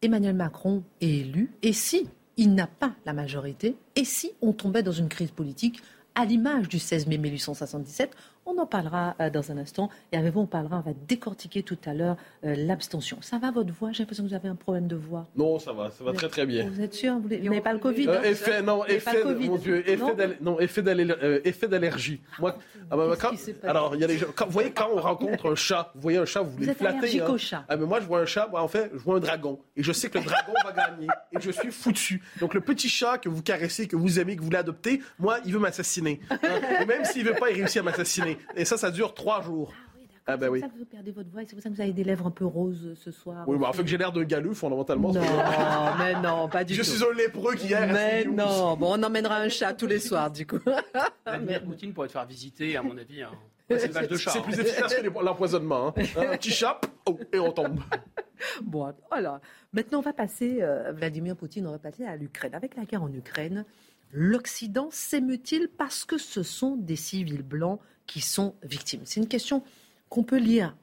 Emmanuel Macron est élu, et si il n'a pas la majorité, et si on tombait dans une crise politique à l'image du 16 mai 1877 on en parlera euh, dans un instant. Et avec vous, on parlera, on va décortiquer tout à l'heure euh, l'abstention. Ça va votre voix? J'ai l'impression que vous avez un problème de voix. Non, ça va, ça va très très bien. Vous êtes sûr? Vous n'avez pas le Covid euh, Effet, non, effet, mon Dieu, effet d'allergie. Moi, ah, bah, alors, il y a les gens, vous voyez, quand on rencontre un chat, vous voyez un chat, vous voulez vous flatter. Hein. Au chat. Ah, mais moi, je vois un chat, en fait, je vois un dragon. Et je sais que le dragon va gagner. Et je suis foutu. Donc, le petit chat que vous caressez, que vous aimez, que vous voulez adopter, moi, il veut m'assassiner. Hein. Et même s'il veut pas, il réussit à m'assassiner. Et ça, ça dure trois jours. Ah, ah ben oui. C'est pour ça que vous perdez votre voix et c'est pour ça que vous avez des lèvres un peu roses ce soir. Oui, mais en fait que j'ai l'air d'un galeux fondamentalement. Non, mais non, pas du je tout. Je suis un lépreux qui hier. Mais non, bon, on emmènera un chat tous les soirs du coup. Vladimir Poutine pourrait te faire visiter, à mon avis, un élevage de chat. C'est plus efficace que l'empoisonnement. Hein. Un petit chat, oh, et on tombe. Bon, voilà. Maintenant, on va passer, euh, Vladimir Poutine, on va passer à l'Ukraine. Avec la guerre en Ukraine, l'Occident s'émeut-il parce que ce sont des civils blancs qui sont victimes C'est une question qu'on peut lire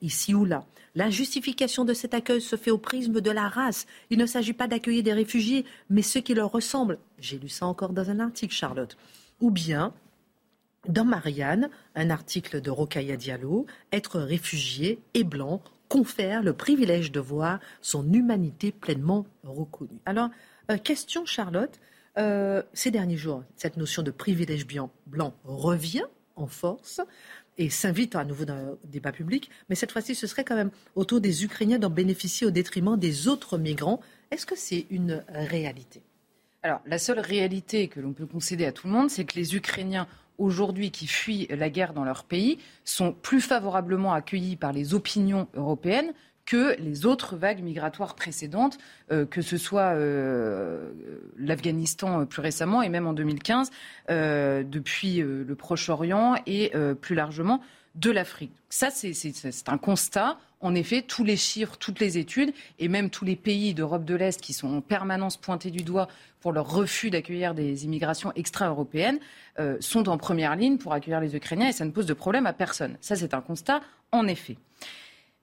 ici ou là. La justification de cet accueil se fait au prisme de la race. Il ne s'agit pas d'accueillir des réfugiés, mais ceux qui leur ressemblent. J'ai lu ça encore dans un article, Charlotte. Ou bien, dans Marianne, un article de Rokaya Diallo, être réfugié et blanc confère le privilège de voir son humanité pleinement reconnue. Alors, euh, question Charlotte, euh, ces derniers jours, cette notion de privilège blanc revient en force et s'invite à nouveau dans le débat public. Mais cette fois-ci, ce serait quand même autour des Ukrainiens d'en bénéficier au détriment des autres migrants. Est-ce que c'est une réalité? Alors, la seule réalité que l'on peut concéder à tout le monde, c'est que les Ukrainiens aujourd'hui qui fuient la guerre dans leur pays sont plus favorablement accueillis par les opinions européennes que les autres vagues migratoires précédentes, euh, que ce soit euh, l'Afghanistan euh, plus récemment et même en 2015, depuis le Proche-Orient et plus largement de l'Afrique. Ça, c'est un constat. En effet, tous les chiffres, toutes les études et même tous les pays d'Europe de l'Est qui sont en permanence pointés du doigt pour leur refus d'accueillir des immigrations extra-européennes sont en première ligne pour accueillir les Ukrainiens et ça ne pose de problème à personne. Ça, c'est un constat, en effet.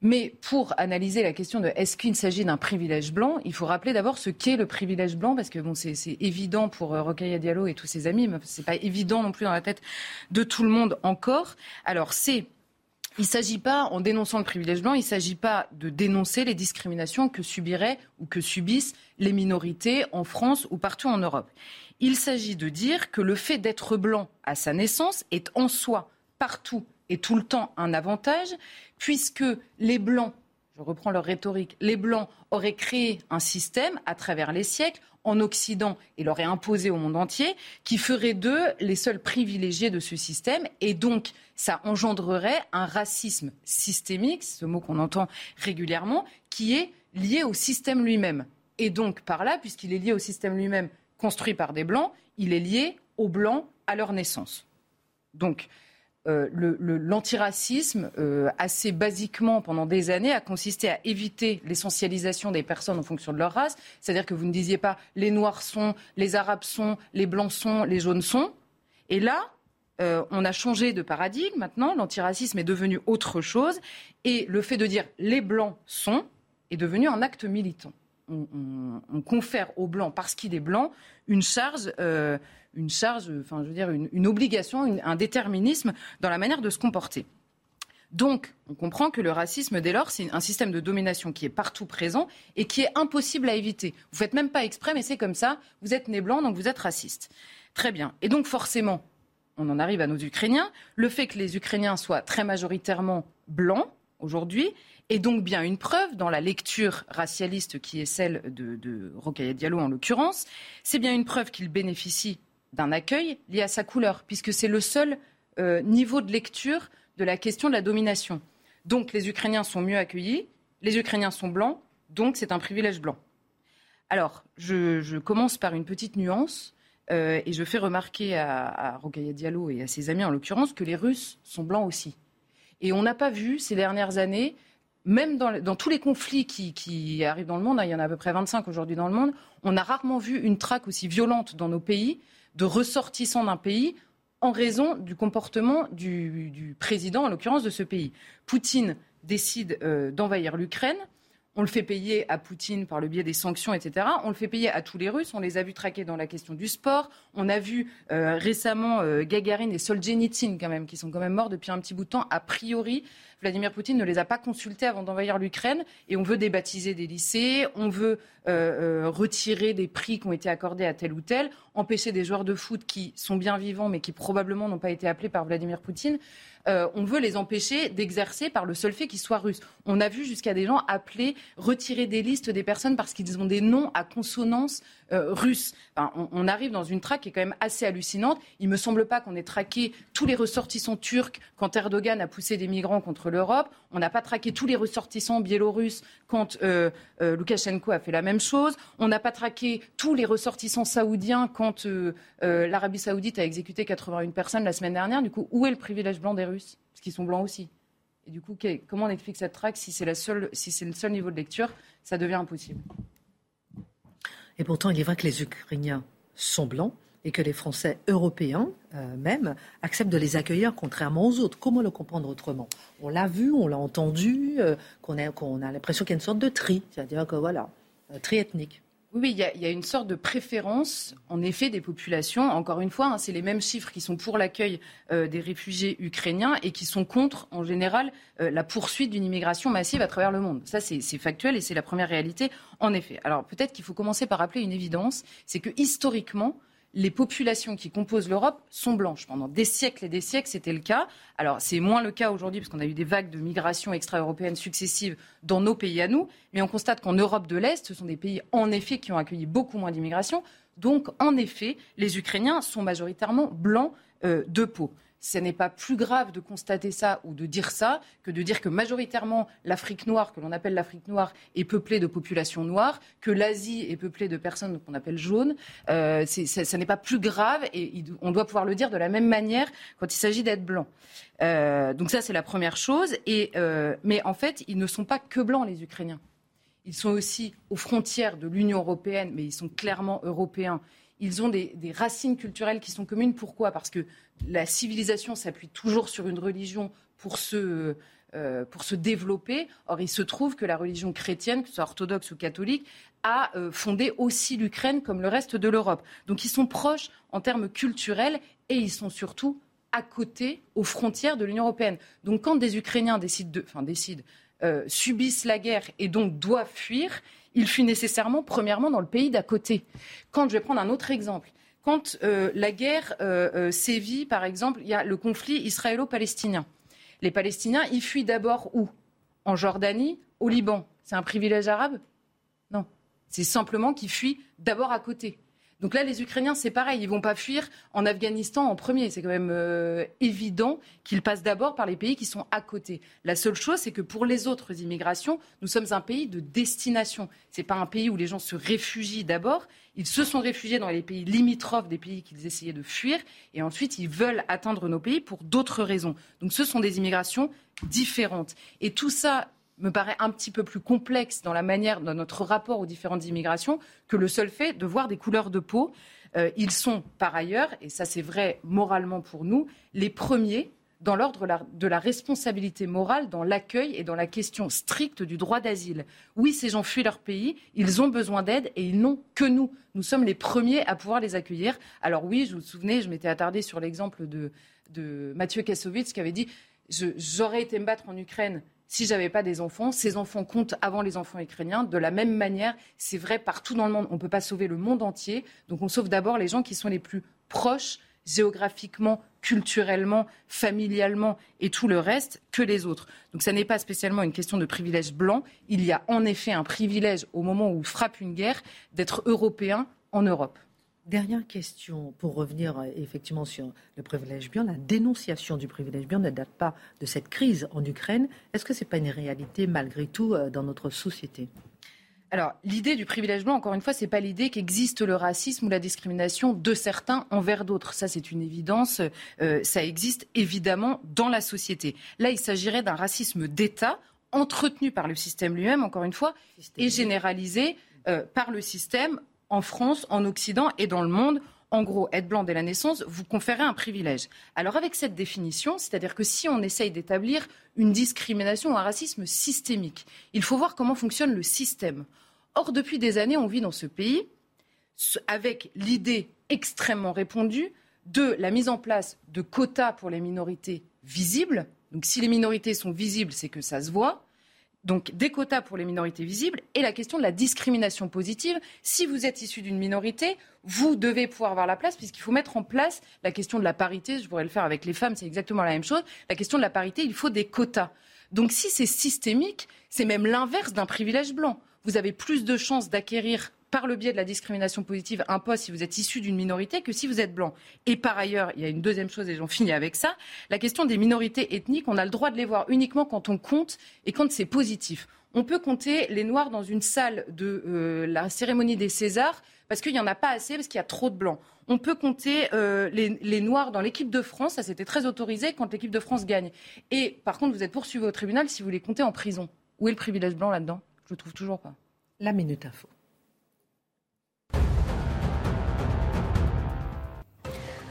Mais pour analyser la question de est-ce qu'il s'agit d'un privilège blanc, il faut rappeler d'abord ce qu'est le privilège blanc, parce que bon, c'est évident pour euh, Diallo et tous ses amis, mais c'est pas évident non plus dans la tête de tout le monde encore. Alors c'est il ne s'agit pas, en dénonçant le privilège blanc, il ne s'agit pas de dénoncer les discriminations que subiraient ou que subissent les minorités en France ou partout en Europe. Il s'agit de dire que le fait d'être blanc à sa naissance est en soi, partout et tout le temps, un avantage, puisque les Blancs, je reprends leur rhétorique, les Blancs auraient créé un système à travers les siècles en Occident et l'auraient imposé au monde entier, qui ferait d'eux les seuls privilégiés de ce système. Et donc, ça engendrerait un racisme systémique, ce mot qu'on entend régulièrement, qui est lié au système lui-même. Et donc, par là, puisqu'il est lié au système lui-même construit par des Blancs, il est lié aux Blancs à leur naissance. Donc, euh, l'antiracisme, euh, assez basiquement pendant des années, a consisté à éviter l'essentialisation des personnes en fonction de leur race. C'est-à-dire que vous ne disiez pas les noirs sont, les arabes sont, les blancs sont, les jaunes sont. Et là, euh, on a changé de paradigme maintenant. L'antiracisme est devenu autre chose. Et le fait de dire les blancs sont est devenu un acte militant. On, confère aux blancs, parce qu'il est blanc, une charge une charge, enfin, je veux dire, une, obligation, un déterminisme dans la manière de se comporter. Donc, on comprend que le racisme, dès lors, c'est un système de domination qui est partout présent et qui est impossible à éviter. Vous faites même pas exprès, mais c'est comme ça. Vous êtes né blanc, donc vous êtes raciste. Très bien. Et donc, forcément, on en arrive à nos Ukrainiens. Le fait que les Ukrainiens soient très majoritairement blancs aujourd'hui est donc bien une preuve dans la lecture racialiste qui est celle de, de Diallo en l'occurrence. C'est bien une preuve qu'ils bénéficient d'un accueil lié à sa couleur, puisque c'est le seul euh, niveau de lecture de la question de la domination. Donc les Ukrainiens sont mieux accueillis, les Ukrainiens sont blancs, donc c'est un privilège blanc. Alors, je, commence par une petite nuance. Euh, et je fais remarquer à, à Diallo et à ses amis en l'occurrence que les Russes sont blancs aussi. Et on n'a pas vu ces dernières années même dans, tous les conflits qui, arrivent dans le monde, hein, il y en a à peu près 25 aujourd'hui dans le monde, on a rarement vu une traque aussi violente dans nos pays de ressortissants d'un pays en raison du comportement du, président, en l'occurrence de ce pays. Poutine décide euh, d'envahir l'Ukraine. On le fait payer à Poutine par le biais des sanctions, etc. On le fait payer à tous les Russes. On les a vus traquer dans la question du sport. On a vu euh, récemment euh, Gagarin et Solzhenitsyn, quand même, qui sont quand même morts depuis un petit bout de temps. A priori, Vladimir Poutine ne les a pas consultés avant d'envahir l'Ukraine et on veut débaptiser des lycées, on veut euh, euh, retirer des prix qui ont été accordés à tel ou tel, empêcher des joueurs de foot qui sont bien vivants mais qui probablement n'ont pas été appelés par Vladimir Poutine. Euh, on veut les empêcher d'exercer par le seul fait qu'ils soient russes. On a vu jusqu'à des gens appeler, retirer des listes des personnes parce qu'ils ont des noms à consonance russe. on, arrive dans une traque qui est quand même assez hallucinante. Il ne me semble pas qu'on ait traqué tous les ressortissants turcs quand Erdogan a poussé des migrants contre l'Europe. On n'a pas traqué tous les ressortissants biélorusses quand euh, euh, Loukachenko a fait la même chose. On n'a pas traqué tous les ressortissants saoudiens quand euh, l'Arabie saoudite a exécuté 81 personnes la semaine dernière. Du coup, où est le privilège blanc des Russes? Parce qu'ils sont blancs aussi. Et du coup, comment on explique cette traque si c'est le seul niveau de lecture Ça devient impossible. Et pourtant, il est vrai que les Ukrainiens sont blancs et que les Français européens euh, même acceptent de les accueillir contrairement aux autres. Comment le comprendre autrement? On l'a vu, on l'a entendu, euh, qu'on a, l'impression qu'il y a une sorte de tri, c'est-à-dire que voilà, euh, tri ethnique. Oui, il y, a, une sorte de préférence, en effet, des populations. Encore une fois, hein, c'est les mêmes chiffres qui sont pour l'accueil des réfugiés ukrainiens et qui sont contre, en général, la poursuite d'une immigration massive à travers le monde. Ça, c'est factuel et c'est la première réalité, en effet. Alors, peut-être qu'il faut commencer par rappeler une évidence, c'est que historiquement, les populations qui composent l'Europe sont blanches. Pendant des siècles et des siècles, c'était le cas. Alors, c'est moins le cas aujourd'hui parce qu'on a eu des vagues de migration extra-européennes successives dans nos pays à nous. Mais on constate qu'en Europe de l'Est, ce sont des pays, en effet, qui ont accueilli beaucoup moins d'immigration. Donc, en effet, les Ukrainiens sont majoritairement blancs euh, de peau ce n'est pas plus grave de constater ça ou de dire ça que de dire que majoritairement l'Afrique noire, que l'on appelle l'Afrique noire, est peuplée de populations noires, que l'Asie est peuplée de personnes qu'on appelle jaunes. Euh, ça, n'est pas plus grave et on doit pouvoir le dire de la même manière quand il s'agit d'être blanc. Euh, donc ça, c'est la première chose. Et, euh, mais en fait, ils ne sont pas que blancs, les Ukrainiens. Ils sont aussi aux frontières de l'Union européenne, mais ils sont clairement européens ils ont des, racines culturelles qui sont communes. Pourquoi? Parce que la civilisation s'appuie toujours sur une religion pour se, euh, pour se développer. Or, il se trouve que la religion chrétienne, que ce soit orthodoxe ou catholique, a euh, fondé aussi l'Ukraine comme le reste de l'Europe. Donc, ils sont proches en termes culturels et ils sont surtout à côté, aux frontières de l'Union européenne. Donc, quand des Ukrainiens décident de, enfin, décident, euh, subissent la guerre et donc doivent fuir, il fut nécessairement, premièrement, dans le pays d'à côté. Quand je vais prendre un autre exemple, quand euh, la guerre euh, euh, sévit, par exemple, il y a le conflit israélo-palestinien. Les Palestiniens, ils fuient d'abord où? En Jordanie, au Liban. C'est un privilège arabe? Non. C'est simplement qu'ils fuient d'abord à côté. Donc là, les Ukrainiens, c'est pareil, ils vont pas fuir en Afghanistan en premier. C'est quand même euh, évident qu'ils passent d'abord par les pays qui sont à côté. La seule chose, c'est que pour les autres immigrations, nous sommes un pays de destination. C'est pas un pays où les gens se réfugient d'abord. Ils se sont réfugiés dans les pays limitrophes des pays qu'ils essayaient de fuir, et ensuite ils veulent atteindre nos pays pour d'autres raisons. Donc ce sont des immigrations différentes. Et tout ça me paraît un petit peu plus complexe dans la manière, dans notre rapport aux différentes immigrations, que le seul fait de voir des couleurs de peau. Euh, ils sont par ailleurs, et ça c'est vrai moralement pour nous, les premiers dans l'ordre de la responsabilité morale dans l'accueil et dans la question stricte du droit d'asile. Oui, ces gens fuient leur pays, ils ont besoin d'aide et ils n'ont que nous. Nous sommes les premiers à pouvoir les accueillir. Alors oui, je vous souvenez, je m'étais attardée sur l'exemple de, de Mathieu Kassovitz qui avait dit J'aurais été me battre en Ukraine si j'avais pas des enfants, ces enfants comptent avant les enfants ukrainiens. De la même manière, c'est vrai partout dans le monde. On ne peut pas sauver le monde entier. Donc on sauve d'abord les gens qui sont les plus proches géographiquement, culturellement, familialement et tout le reste que les autres. Donc ça n'est pas spécialement une question de privilège blanc. Il y a en effet un privilège au moment où frappe une guerre d'être européen en Europe. Dernière question, pour revenir euh, effectivement sur le privilège blanc. La dénonciation du privilège blanc ne date pas de cette crise en Ukraine. Est-ce que ce n'est pas une réalité malgré tout euh, dans notre société? Alors, l'idée du privilège blanc, encore une fois, ce n'est pas l'idée qu'existe le racisme ou la discrimination de certains envers d'autres. Ça, c'est une évidence. Euh, ça existe évidemment dans la société. Là, il s'agirait d'un racisme d'État entretenu par le système lui-même, encore une fois, et généralisé euh, par le système en France, en Occident et dans le monde. En gros, être blanc dès la naissance vous conférez un privilège. Alors avec cette définition, c'est-à-dire que si on essaye d'établir une discrimination ou un racisme systémique, il faut voir comment fonctionne le système. Or, depuis des années, on vit dans ce pays avec l'idée extrêmement répandue de la mise en place de quotas pour les minorités visibles. Donc si les minorités sont visibles, c'est que ça se voit. Donc des quotas pour les minorités visibles et la question de la discrimination positive. Si vous êtes issu d'une minorité, vous devez pouvoir avoir la place puisqu'il faut mettre en place la question de la parité. Je pourrais le faire avec les femmes, c'est exactement la même chose. La question de la parité, il faut des quotas. Donc si c'est systémique, c'est même l'inverse d'un privilège blanc. Vous avez plus de chances d'acquérir par le biais de la discrimination positive un poste si vous êtes issu d'une minorité que si vous êtes blanc. Et par ailleurs, il y a une deuxième chose, et j'en finis avec ça, la question des minorités ethniques, on a le droit de les voir uniquement quand on compte et quand c'est positif. On peut compter les Noirs dans une salle de euh, la cérémonie des Césars parce qu'il n'y en a pas assez, parce qu'il y a trop de blancs. On peut compter euh, les, les, Noirs dans l'équipe de France, ça c'était très autorisé quand l'équipe de France gagne. Et par contre, vous êtes poursuivi au tribunal si vous les comptez en prison. Où est le privilège blanc là-dedans? Je le trouve toujours pas. La minute info.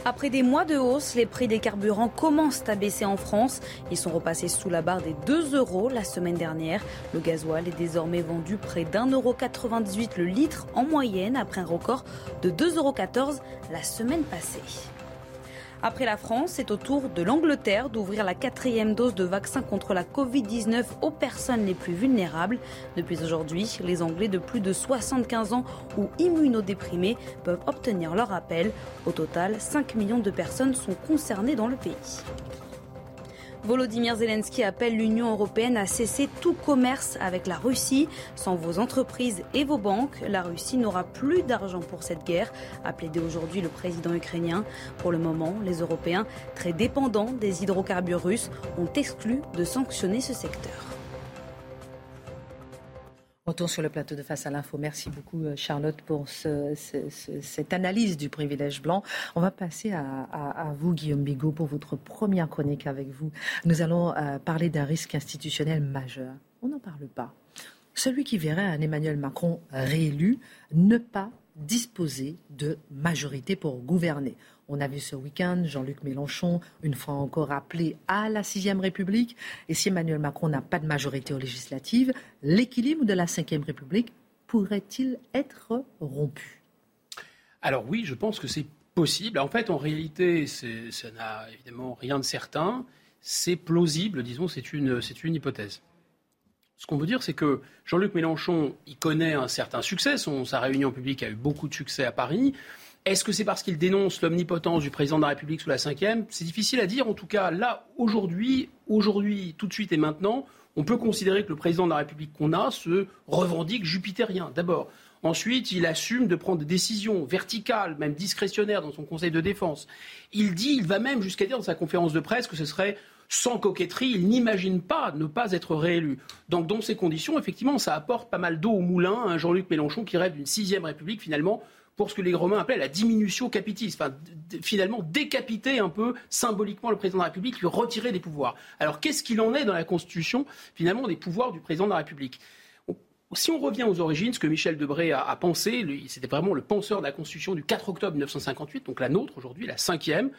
Après des mois de hausse, les prix des carburants commencent à baisser en France. Ils sont repassés sous la barre des 2 euros la semaine dernière. Le gasoil est désormais vendu près d'1,98 euro le litre en moyenne après un record de 2,14 euros la semaine passée. Après la France, c'est au tour de l'Angleterre d'ouvrir la quatrième dose de vaccin contre la Covid-19 aux personnes les plus vulnérables. Depuis aujourd'hui, les Anglais de plus de 75 ans ou immunodéprimés peuvent obtenir leur appel. Au total, 5 millions de personnes sont concernées dans le pays. Volodymyr Zelensky appelle l'Union européenne à cesser tout commerce avec la Russie. Sans vos entreprises et vos banques, la Russie n'aura plus d'argent pour cette guerre, a plaidé aujourd'hui le président ukrainien. Pour le moment, les Européens, très dépendants des hydrocarbures russes, ont exclu de sanctionner ce secteur. Retour sur le plateau de Face à l'info. Merci beaucoup euh, Charlotte pour cette analyse du privilège blanc. On va passer à, vous Guillaume Bigot pour votre première chronique avec vous. Nous allons euh, parler d'un risque institutionnel majeur. On n'en parle pas. Celui qui verrait un Emmanuel Macron réélu ne pas disposer de majorité pour gouverner. On a vu ce week-end Jean-Luc Mélenchon, une fois encore appelé à la sixième République. Et si Emmanuel Macron n'a pas de majorité aux législatives, l'équilibre de la cinquième République pourrait-il être rompu? Alors oui, je pense que c'est possible. En fait, en réalité, ça n'a évidemment rien de certain. C'est plausible, disons, c'est une, une hypothèse. Ce qu'on veut dire, c'est que Jean-Luc Mélenchon, il connaît un certain succès. Sa réunion publique a eu beaucoup de succès à Paris. Est-ce que c'est parce qu'il dénonce l'omnipotence du président de la République sous la cinquième? C'est difficile à dire. En tout cas, là, aujourd'hui, aujourd'hui, tout de suite et maintenant, on peut considérer que le président de la République qu'on a se revendique jupitérien, d'abord. Ensuite, il assume de prendre des décisions verticales, même discrétionnaires dans son conseil de défense. Il dit, il va même jusqu'à dire dans sa conférence de presse que ce serait sans coquetterie, il n'imagine pas ne pas être réélu. Donc, dans ces conditions, effectivement, ça apporte pas mal d'eau au moulin à Jean-Luc Mélenchon qui rêve d'une sixième République, finalement, pour ce que les Romains appelaient la diminution capitis, enfin, finalement décapiter un peu symboliquement le président de la République, lui retirer des pouvoirs. Alors qu'est-ce qu'il en est dans la Constitution, finalement, des pouvoirs du président de la République? Si on revient aux origines, ce que Michel Debré a, pensé, c'était vraiment le penseur de la Constitution du 4 octobre 1958, donc la nôtre aujourd'hui, la cinquième,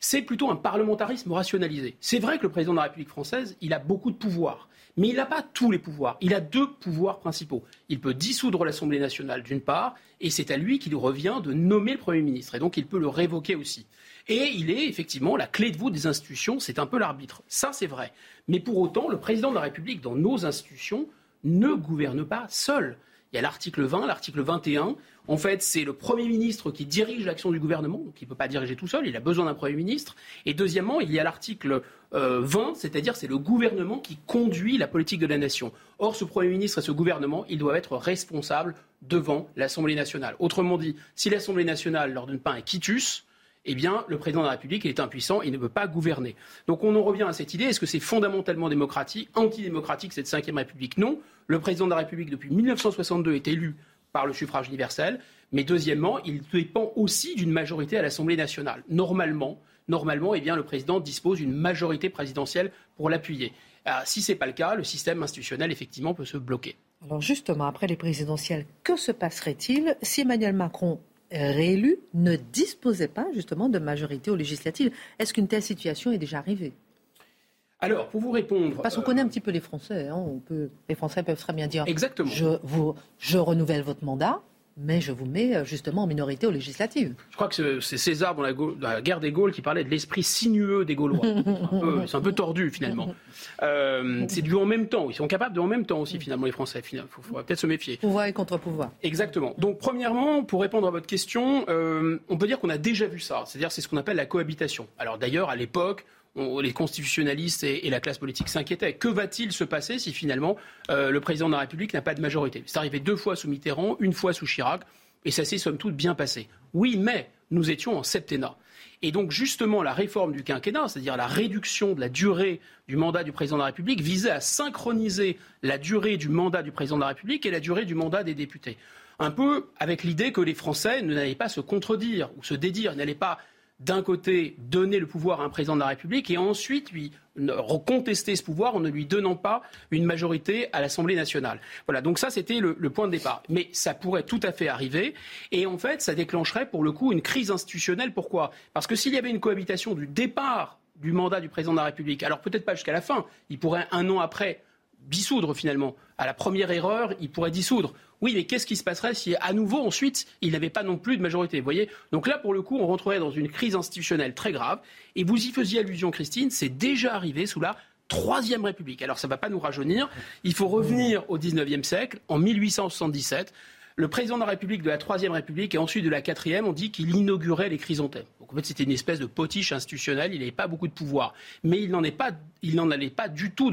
c'est plutôt un parlementarisme rationalisé. C'est vrai que le président de la République française, il a beaucoup de pouvoirs. Mais il n'a pas tous les pouvoirs. Il a deux pouvoirs principaux. Il peut dissoudre l'Assemblée nationale d'une part, et c'est à lui qu'il revient de nommer le Premier ministre. Et donc il peut le révoquer aussi. Et il est effectivement la clé de voûte des institutions, c'est un peu l'arbitre. Ça, c'est vrai. Mais pour autant, le président de la République, dans nos institutions, ne gouverne pas seul. Il y a l'article 20, l'article 21. En fait, c'est le Premier ministre qui dirige l'action du gouvernement, donc il ne peut pas diriger tout seul, il a besoin d'un Premier ministre. Et deuxièmement, il y a l'article 20, euh, c'est-à-dire c'est le gouvernement qui conduit la politique de la nation. Or, ce Premier ministre et ce gouvernement, ils doivent être responsables devant l'Assemblée nationale. Autrement dit, si l'Assemblée nationale leur donne pas un quitus, eh bien, le président de la République est impuissant, il ne peut pas gouverner. Donc on en revient à cette idée, est-ce que c'est fondamentalement démocratique, antidémocratique cette cinquième République? Non. Le président de la République, depuis 1962, est élu par le suffrage universel. Mais deuxièmement, il dépend aussi d'une majorité à l'Assemblée nationale. Normalement, normalement eh bien, le président dispose d'une majorité présidentielle pour l'appuyer. Ah, si ce n'est pas le cas, le système institutionnel, effectivement, peut se bloquer. Alors justement, après les présidentielles, que se passerait-il si Emmanuel Macron réélu ne disposait pas justement de majorité aux législatives Est-ce qu'une telle situation est déjà arrivée? Alors, pour vous répondre. Parce qu'on connaît un petit peu les Français. Hein, on peut, les Français peuvent très bien dire Exactement. Je, vous, je renouvelle votre mandat, mais je vous mets euh, justement en minorité aux législatives. Je crois que c'est César dans la, guerre des Gaules qui parlait de l'esprit sinueux des Gaulois. c'est un, peu tordu finalement. Euh, c'est du en même temps. Ils sont capables de en même temps aussi finalement les Français. Il faudra peut-être se méfier. Pouvoir et contre-pouvoir. Exactement. Donc premièrement, pour répondre à votre question, euh, on peut dire qu'on a déjà vu ça. C'est-à-dire c'est ce qu'on appelle la cohabitation. Alors d'ailleurs à l'époque les constitutionnalistes et, la classe politique s'inquiétaient. Que va-t-il se passer si finalement euh, le président de la République n'a pas de majorité? C'est arrivé deux fois sous Mitterrand, une fois sous Chirac, et ça s'est somme toute bien passé. Oui, mais nous étions en septennat. Et donc justement, la réforme du quinquennat, c'est-à-dire la réduction de la durée du mandat du président de la République, visait à synchroniser la durée du mandat du président de la République et la durée du mandat des députés. Un peu avec l'idée que les Français n'allaient pas se contredire ou se dédire, n'allaient pas d'un côté, donner le pouvoir à un président de la République et ensuite lui recontester ce pouvoir en ne lui donnant pas une majorité à l'Assemblée nationale. Voilà, donc ça c'était le, point de départ. Mais ça pourrait tout à fait arriver et en fait ça déclencherait pour le coup une crise institutionnelle. Pourquoi? Parce que s'il y avait une cohabitation du départ du mandat du président de la République, alors peut-être pas jusqu'à la fin, il pourrait un an après dissoudre finalement. À la première erreur, il pourrait dissoudre. Oui, mais qu'est-ce qui se passerait si à nouveau ensuite il n'avait pas non plus de majorité Vous voyez? Donc là, pour le coup, on rentrerait dans une crise institutionnelle très grave. Et vous y faisiez allusion, Christine, c'est déjà arrivé sous la Troisième République. Alors ça ne va pas nous rajeunir. Il faut revenir au XIXe siècle, en 1877. Le président de la République de la Troisième République et ensuite de la Quatrième ont dit qu'il inaugurait les chrysanthèmes. Donc en fait, c'était une espèce de potiche institutionnelle. Il n'avait pas beaucoup de pouvoir, mais il n'en allait pas du tout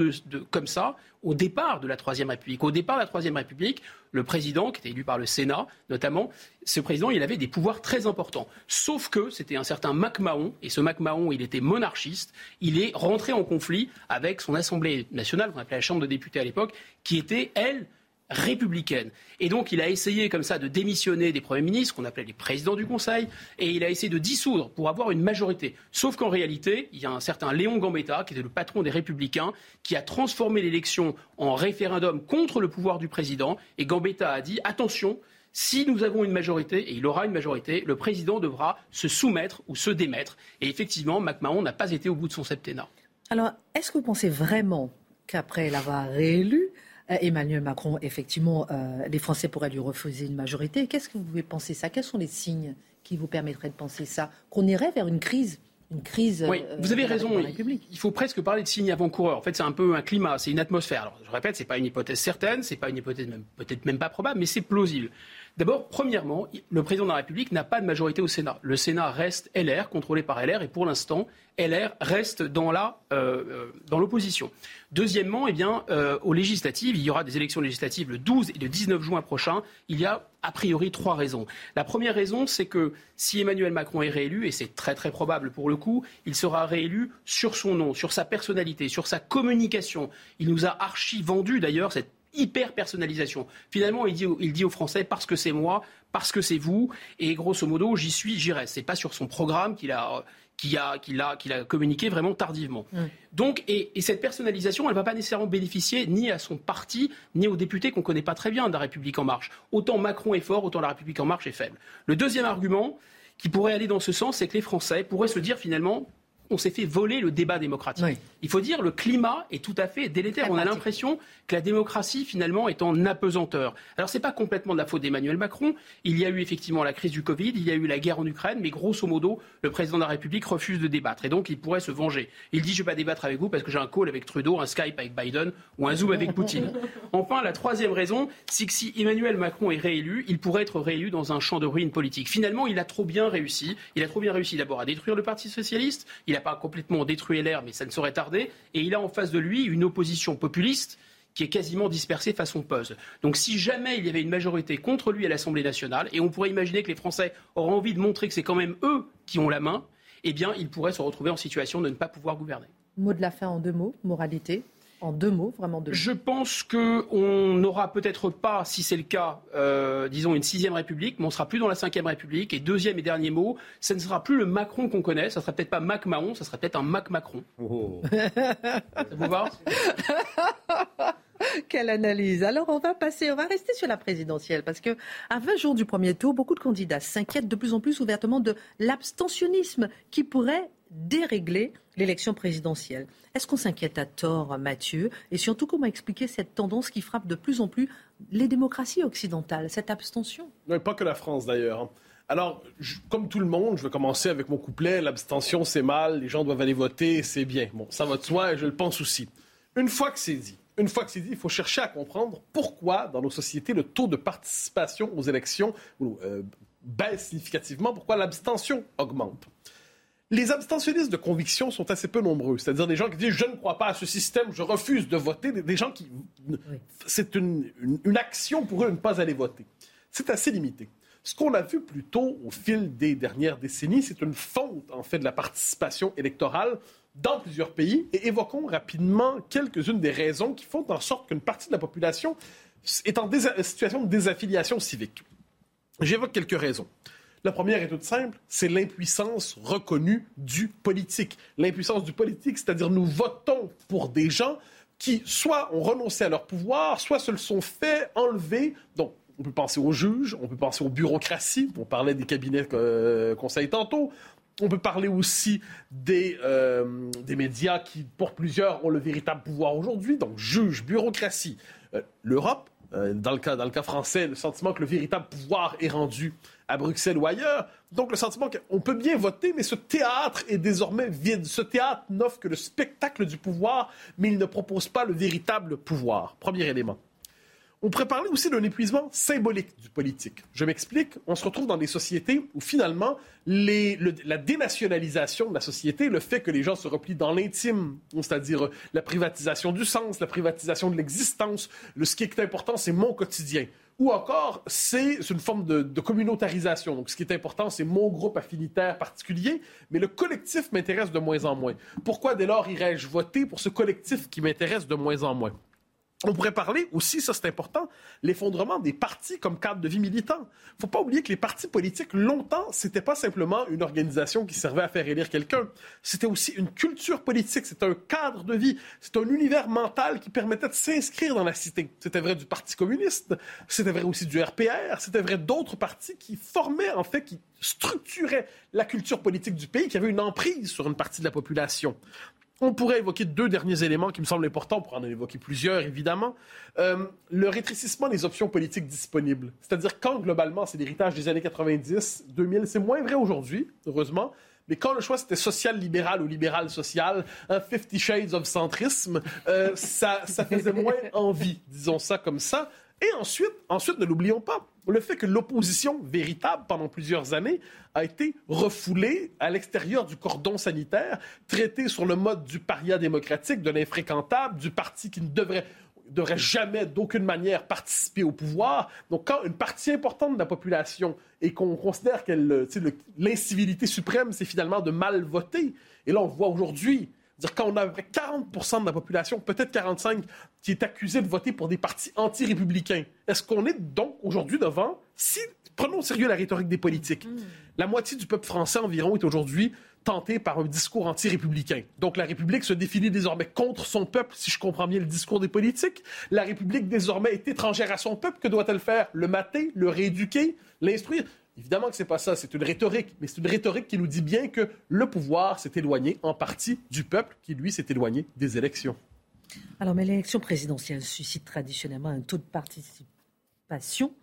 comme ça au départ de la Troisième République. Au départ de la Troisième République, le président, qui était élu par le Sénat notamment, ce président, il avait des pouvoirs très importants. Sauf que c'était un certain MacMahon, et ce MacMahon, il était monarchiste. Il est rentré en conflit avec son Assemblée nationale, qu'on appelait la Chambre de députés à l'époque, qui était, elle, républicaine. Et donc, il a essayé comme ça de démissionner des premiers ministres, qu'on appelait les présidents du Conseil, et il a essayé de dissoudre pour avoir une majorité. Sauf qu'en réalité, il y a un certain Léon Gambetta, qui était le patron des Républicains, qui a transformé l'élection en référendum contre le pouvoir du président. Et Gambetta a dit attention, si nous avons une majorité, et il aura une majorité, le président devra se soumettre ou se démettre. Et effectivement, MacMahon n'a pas été au bout de son septennat. Alors, est-ce que vous pensez vraiment qu'après l'avoir réélu, Emmanuel Macron, effectivement, euh, les Français pourraient lui refuser une majorité. Qu'est-ce que vous pouvez penser ça? Quels sont les signes qui vous permettraient de penser ça? Qu'on irait vers une crise une crise. Oui, euh, vous avez raison. Il faut presque parler de signes avant-coureurs. En fait, c'est un peu un climat, c'est une atmosphère. Alors, je répète, c'est pas une hypothèse certaine, c'est pas une hypothèse peut-être même pas probable, mais c'est plausible. D'abord, premièrement, le président de la République n'a pas de majorité au Sénat. Le Sénat reste LR, contrôlé par LR, et pour l'instant, LR reste euh, euh, dans l'opposition. Deuxièmement, eh bien, euh, aux législatives, il y aura des élections législatives le 12 et le 19 juin prochain. Il y a a priori trois raisons. La première raison, c'est que si Emmanuel Macron est réélu, et c'est très très probable pour le coup, il sera réélu sur son nom, sur sa personnalité, sur sa communication. Il nous a archi vendu d'ailleurs cette hyper personnalisation. Finalement, il dit, il dit aux Français parce que c'est moi, parce que c'est vous, et grosso modo, j'y suis, j'y reste. C'est pas sur son programme qu'il a, qu'il a, qu'il a, qu'il a communiqué vraiment tardivement. Donc, et, cette personnalisation, elle ne va pas nécessairement bénéficier ni à son parti, ni aux députés qu'on ne connaît pas très bien de la République en marche. Autant Macron est fort, autant la République en marche est faible. Le deuxième argument qui pourrait aller dans ce sens, c'est que les Français pourraient se dire finalement, on s'est fait voler le débat démocratique. Il faut dire le climat est tout à fait délétère. on a l'impression que la démocratie finalement est en apesanteur. Alors c'est pas complètement de la faute d'Emmanuel Macron. Il y a eu effectivement la crise du Covid, il y a eu la guerre en Ukraine, mais grosso modo, le président de la République refuse de débattre et donc il pourrait se venger. Il dit je vais pas débattre avec vous parce que j'ai un call avec Trudeau, un Skype avec Biden ou un Zoom avec Poutine. Enfin, la troisième raison, c'est que si Emmanuel Macron est réélu, il pourrait être réélu dans un champ de ruines politique. Finalement, il a trop bien réussi. Il a trop bien réussi d'abord à détruire le Parti socialiste. Il n'a pas complètement détruit l'air, mais ça ne saurait tarder. Et il a en face de lui une opposition populiste qui est quasiment dispersée façon puzzle. Donc si jamais il y avait une majorité contre lui à l'Assemblée nationale, et on pourrait imaginer que les Français auraient envie de montrer que c'est quand même eux qui ont la main, eh bien, ils pourraient se retrouver en situation de ne pas pouvoir gouverner. Mot de la fin en deux mots, moralité En deux mots, vraiment deux mots. Je pense qu'on n'aura peut-être pas, si c'est le cas, euh, disons une sixième République, mais on sera plus dans la cinquième République. Et deuxième et dernier mot, ce ne sera plus le Macron qu'on connaît, ça sera peut-être pas Mac Mahon, ça sera peut-être un Mac Macron. Oh. ça vous va? Quelle analyse. Alors on va passer, on va rester sur la présidentielle parce que à 20 jours du premier tour, beaucoup de candidats s'inquiètent de plus en plus ouvertement de l'abstentionnisme qui pourrait dérégler l'élection présidentielle. Est-ce qu'on s'inquiète à tort, Mathieu? Et surtout, comment expliquer cette tendance qui frappe de plus en plus les démocraties occidentales, cette abstention? Non, pas que la France d'ailleurs. Alors, comme tout le monde, je vais commencer avec mon couplet l'abstention c'est mal, les gens doivent aller voter, c'est bien. Bon, ça va de soi et je le pense aussi. Une fois que c'est dit, une fois que c'est dit, il faut chercher à comprendre pourquoi, dans nos sociétés, le taux de participation aux élections euh, baisse significativement, pourquoi l'abstention augmente. Les abstentionnistes de conviction sont assez peu nombreux, c'est-à-dire des gens qui disent je ne crois pas à ce système, je refuse de voter, des gens qui c'est une, une, action pour eux de ne pas aller voter. C'est assez limité. Ce qu'on a vu plutôt au fil des dernières décennies, c'est une fonte en fait de la participation électorale dans plusieurs pays et évoquons rapidement quelques-unes des raisons qui font en sorte qu'une partie de la population est en situation de désaffiliation civique. J'évoque quelques raisons. La première est toute simple, c'est l'impuissance reconnue du politique. L'impuissance du politique, c'est-à-dire nous votons pour des gens qui soit ont renoncé à leur pouvoir, soit se le sont fait enlever. Donc, on peut penser aux juges, on peut penser aux bureaucraties, on parlait des cabinets euh, conseils tantôt, on peut parler aussi des, euh, des médias qui, pour plusieurs, ont le véritable pouvoir aujourd'hui, donc juges, bureaucratie. Euh, L'Europe, euh, dans, le cas, dans le cas français, le sentiment que le véritable pouvoir est rendu à Bruxelles ou ailleurs. Donc le sentiment qu'on peut bien voter, mais ce théâtre est désormais vide. Ce théâtre n'offre que le spectacle du pouvoir, mais il ne propose pas le véritable pouvoir. Premier élément. On pourrait parler aussi d'un épuisement symbolique du politique. Je m'explique. On se retrouve dans des sociétés où finalement la dénationalisation de la société, le fait que les gens se replient dans l'intime, c'est-à-dire la privatisation du sens, la privatisation de l'existence, ce qui est important, c'est mon quotidien. Ou encore, c'est une forme de, de, communautarisation. Donc, ce qui est important, c'est mon groupe affinitaire particulier, mais le collectif m'intéresse de moins en moins. Pourquoi, dès lors, irais-je voter pour ce collectif qui m'intéresse de moins en moins? On pourrait parler aussi, ça c'est important, l'effondrement des partis comme cadre de vie militant. Il faut pas oublier que les partis politiques, longtemps, c'était pas simplement une organisation qui servait à faire élire quelqu'un. C'était aussi une culture politique, c'était un cadre de vie, c'était un univers mental qui permettait de s'inscrire dans la cité. C'était vrai du Parti communiste, c'était vrai aussi du RPR, c'était vrai d'autres partis qui formaient, en fait, qui structuraient la culture politique du pays, qui avaient une emprise sur une partie de la population. On pourrait évoquer deux derniers éléments qui me semblent importants, pour en évoquer plusieurs, évidemment. Euh, le rétrécissement des options politiques disponibles. C'est-à-dire quand, globalement, c'est l'héritage des années 90, 2000, c'est moins vrai aujourd'hui, heureusement, mais quand le choix c'était social-libéral ou libéral-social, un Fifty Shades of centrisme, euh, ça, ça faisait moins envie, disons ça comme ça. Et ensuite, ensuite ne l'oublions pas, le fait que l'opposition véritable pendant plusieurs années a été refoulée à l'extérieur du cordon sanitaire, traitée sur le mode du paria démocratique, de l'infréquentable, du parti qui ne devrait devrait jamais d'aucune manière participer au pouvoir. Donc quand une partie importante de la population et qu'on considère que l'incivilité suprême, c'est finalement de mal voter, et là on voit aujourd'hui, dire quand on a 40% de la population, peut-être 45, qui est accusée de voter pour des partis anti-républicains, est-ce qu'on est donc aujourd'hui devant, si, prenons au sérieux la rhétorique des politiques, hmm. la moitié du peuple français environ est aujourd'hui tenté par un discours anti-républicain. Donc la République se définit désormais contre son peuple, si je comprends bien le discours des politiques. La République désormais est étrangère à son peuple. Que doit-elle faire? Le mater, le rééduquer, l'instruire Évidemment que c'est pas ça, c'est une rhétorique, mais c'est une rhétorique qui nous dit bien que le pouvoir s'est éloigné en partie du peuple qui, lui, s'est éloigné des élections. Alors, mais l'élection présidentielle suscite traditionnellement un taux de participation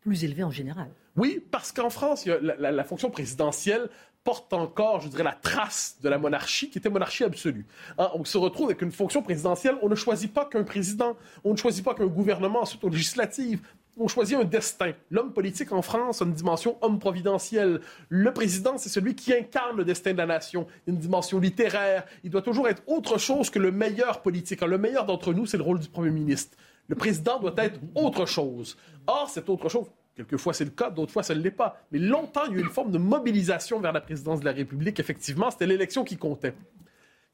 plus élevé en général. Oui, parce qu'en France, la, fonction présidentielle porte encore, je dirais, la trace de la monarchie, qui était monarchie absolue. Hein, on se retrouve avec une fonction présidentielle, on ne choisit pas qu'un président, on ne choisit pas qu'un gouvernement, ensuite aux législatives, on choisit un destin. L'homme politique en France a une dimension homme providentiel. Le président, c'est celui qui incarne le destin de la nation. Une dimension littéraire. Il doit toujours être autre chose que le meilleur politique. Le meilleur d'entre nous, c'est le rôle du Premier ministre. Le président doit être autre chose. Or, cette autre chose, quelquefois c'est le cas, d'autres fois ça ne l'est pas. Mais longtemps, il y a eu une forme de mobilisation vers la présidence de la République. Effectivement, c'était l'élection qui comptait.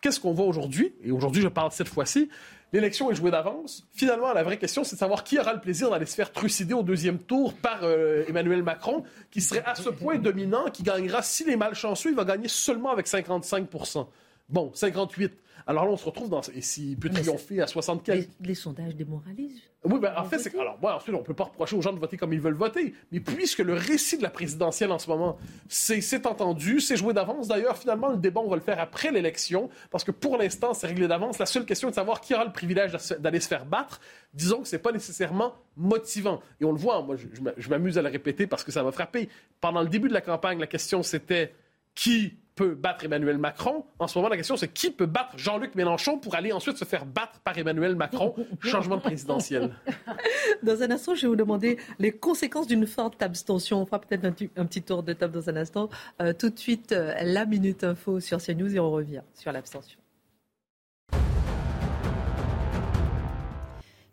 Qu'est-ce qu'on voit aujourd'hui? Et aujourd'hui, je parle cette fois-ci l'élection est jouée d'avance. Finalement, la vraie question, c'est de savoir qui aura le plaisir d'aller se faire trucider au deuxième tour par euh, Emmanuel Macron, qui serait à ce point dominant, qui gagnera, s'il est malchanceux, il va gagner seulement avec 55% Bon, 58 alors là, on se retrouve dans. Et s'il peut triompher à 64. Les, les, sondages démoralisent. Oui, ben, en fait, c'est. Alors, moi, ensuite, on ne peut pas reprocher aux gens de voter comme ils veulent voter. Mais puisque le récit de la présidentielle en ce moment, c'est entendu, c'est joué d'avance. D'ailleurs, finalement, le débat, on va le faire après l'élection. Parce que pour l'instant, c'est réglé d'avance. La seule question est de savoir qui aura le privilège d'aller se faire battre. Disons que ce n'est pas nécessairement motivant. Et on le voit, moi, je m'amuse à le répéter parce que ça m'a frappé. Pendant le début de la campagne, la question, c'était qui peut battre Emmanuel Macron. En ce moment, la question, c'est qui peut battre Jean-Luc Mélenchon pour aller ensuite se faire battre par Emmanuel Macron? Changement de présidentiel. Dans un instant, je vais vous demander les conséquences d'une forte abstention. On fera peut-être un, petit tour de table dans un instant. Euh, tout de suite, euh, la Minute Info sur CNews et on revient sur l'abstention.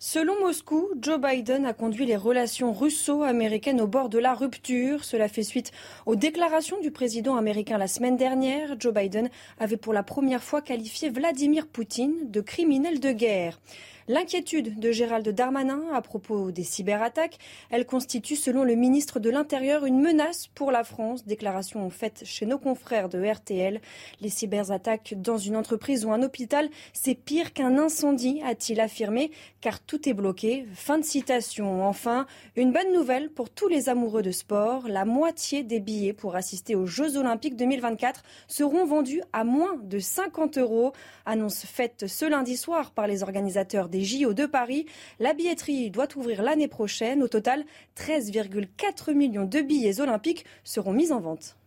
Selon Moscou, Joe Biden a conduit les relations russo-américaines au bord de la rupture. Cela fait suite aux déclarations du président américain la semaine dernière. Joe Biden avait pour la première fois qualifié Vladimir Poutine de criminel de guerre. L'inquiétude de Gérald Darmanin à propos des cyberattaques, elle constitue selon le ministre de l'Intérieur une menace pour la France. Déclaration faite chez nos confrères de RTL. Les cyberattaques dans une entreprise ou un hôpital, c'est pire qu'un incendie, a-t-il affirmé, car tout est bloqué. Fin de citation. Enfin, une bonne nouvelle pour tous les amoureux de sport. La moitié des billets pour assister aux Jeux Olympiques 2024 seront vendus à moins de 50 euros. Annonce faite ce lundi soir par les organisateurs des JO de Paris. La billetterie doit ouvrir l'année prochaine. Au total, 13,4 millions de billets olympiques seront mis en vente.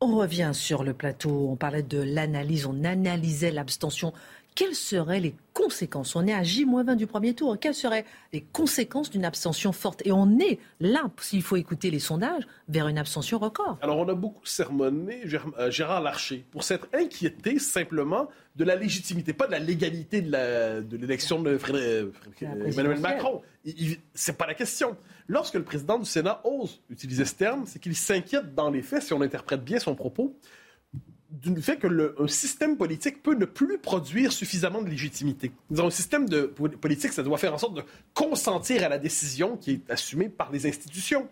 On revient sur le plateau, on parlait de l'analyse, on analysait l'abstention quelles seraient les conséquences On est à J-20 du premier tour. Quelles seraient les conséquences d'une abstention forte Et on est là, s'il faut écouter les sondages, vers une abstention record. Alors, on a beaucoup sermonné euh, Gérard Larcher pour s'être inquiété simplement de la légitimité, pas de la légalité de l'élection de, euh, Emmanuel Macron. C'est pas la question. Lorsque le président du Sénat ose utiliser ce terme, c'est qu'il s'inquiète dans les faits, si on interprète bien son propos, du fait que le système politique peut ne plus produire suffisamment de légitimité. Dans un système de politique, ça doit faire en sorte de consentir à la décision qui est assumée par les institutions.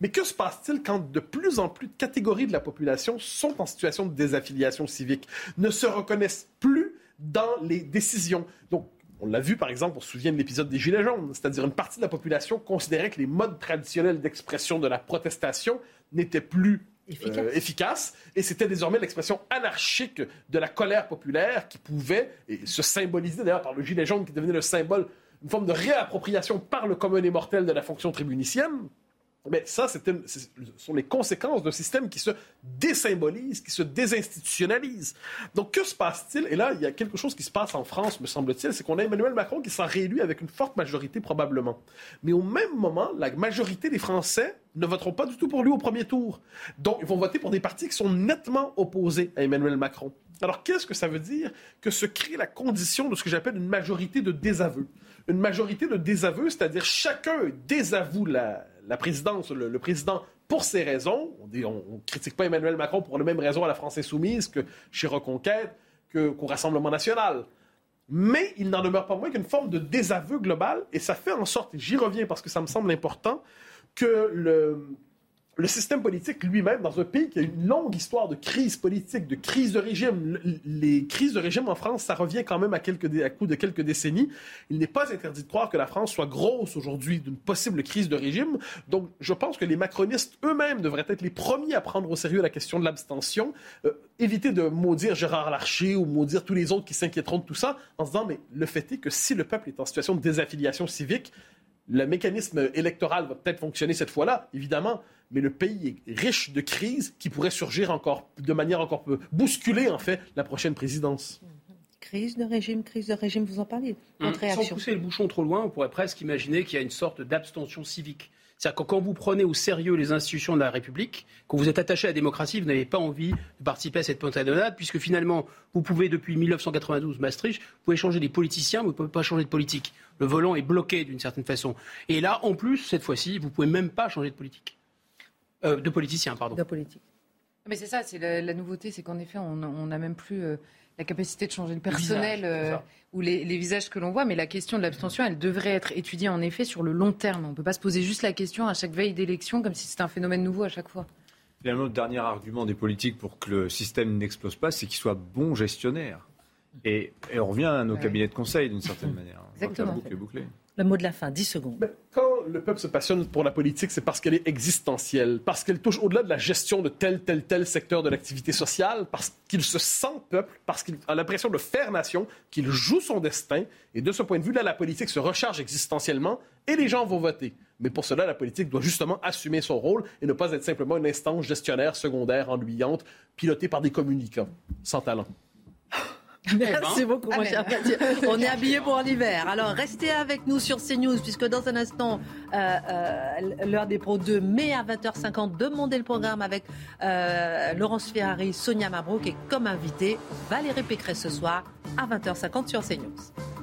Mais que se passe-t-il quand de plus en plus de catégories de la population sont en situation de désaffiliation civique, ne se reconnaissent plus dans les décisions? Donc, on l'a vu, par exemple, on se souvient de l'épisode des Gilets jaunes, c'est-à-dire une partie de la population considérait que les modes traditionnels d'expression de la protestation n'étaient plus euh, efficace. Et c'était désormais l'expression anarchique de la colère populaire qui pouvait se symboliser d'ailleurs par le gilet jaune qui devenait le symbole, une forme de réappropriation par le commun des mortels de la fonction tribunicienne. Mais ça, ce sont les conséquences d'un système qui se désymbolise, qui se désinstitutionnalise. Donc, que se passe-t-il? Et là, il y a quelque chose qui se passe en France, me semble-t-il, c'est qu'on a Emmanuel Macron qui s'en réélu avec une forte majorité, probablement. Mais au même moment, la majorité des Français ne voteront pas du tout pour lui au premier tour. Donc, ils vont voter pour des partis qui sont nettement opposés à Emmanuel Macron. Alors, qu'est-ce que ça veut dire? Que se crée la condition de ce que j'appelle une majorité de désaveu. Une majorité de désaveu, c'est-à-dire chacun désavoue la, la présidence, le, président, pour ces raisons, on ne critique pas Emmanuel Macron pour les mêmes raisons à la France insoumise que chez Reconquête, qu'au Rassemblement national. Mais il n'en demeure pas moins qu'une forme de désaveu global, et ça fait en sorte, et j'y reviens parce que ça me semble important, que le, le système politique lui-même, dans un pays qui a une longue histoire de crise politique, de crise de régime, les crises de régime en France, ça revient quand même à, quelques, coup de quelques décennies. Il n'est pas interdit de croire que la France soit grosse aujourd'hui d'une possible crise de régime. Donc, je pense que les macronistes eux-mêmes devraient être les premiers à prendre au sérieux la question de l'abstention. Euh, éviter de maudire Gérard Larcher ou maudire tous les autres qui s'inquiéteront de tout ça en se disant, mais le fait est que si le peuple est en situation de désaffiliation civique, le mécanisme électoral va peut-être fonctionner cette fois-là, évidemment, mais le pays est riche de crises qui pourraient surgir encore de manière encore peu bousculer en fait la prochaine présidence. Crise de régime, crise de régime, vous en parlez. Hum, sans pousser le bouchon trop loin, on pourrait presque imaginer qu'il y a une sorte d'abstention civique. C'est-à-dire que quand vous prenez au sérieux les institutions de la République, quand vous êtes attaché à la démocratie, vous n'avez pas envie de participer à cette pentalonnade, puisque finalement, vous pouvez, depuis 1992, Maastricht, vous pouvez changer des politiciens, mais vous ne pouvez pas changer de politique. Le volant est bloqué d'une certaine façon. Et là, en plus, cette fois-ci, vous ne pouvez même pas changer de politique. Euh, de politicien, pardon. De politique. Mais c'est ça, c'est la, nouveauté, c'est qu'en effet, on n'a même plus. Euh, la capacité de changer le personnel euh, ou les, visages que l'on voit, mais la question de l'abstention, elle devrait être étudiée en effet sur le long terme. On ne peut pas se poser juste la question à chaque veille d'élection comme si c'était un phénomène nouveau à chaque fois. Finalement, le dernier argument des politiques pour que le système n'explose pas, c'est qu'ils soient bons gestionnaires. Et, on revient à nos cabinets de conseil d'une certaine manière. Exactement. Le mot de la fin, 10 secondes. Quand le peuple se passionne pour la politique, c'est parce qu'elle est existentielle, parce qu'elle touche au-delà de la gestion de tel, tel, tel secteur de l'activité sociale, parce qu'il se sent peuple, parce qu'il a l'impression de faire nation, qu'il joue son destin. Et de ce point de vue-là, la politique se recharge existentiellement et les gens vont voter. Mais pour cela, la politique doit justement assumer son rôle et ne pas être simplement une instance gestionnaire secondaire, ennuyante, pilotée par des communicants sans talent. Merci beaucoup, mon cher On est habillé pour l'hiver. Alors, restez avec nous sur CNews, puisque dans un instant, euh, euh, l'heure des pros 2 mai à 20h50, demandez le programme avec euh, Laurence Ferrari, Sonia Mabrouk et comme invité, Valérie Pécresse ce soir à 20h50 sur CNews.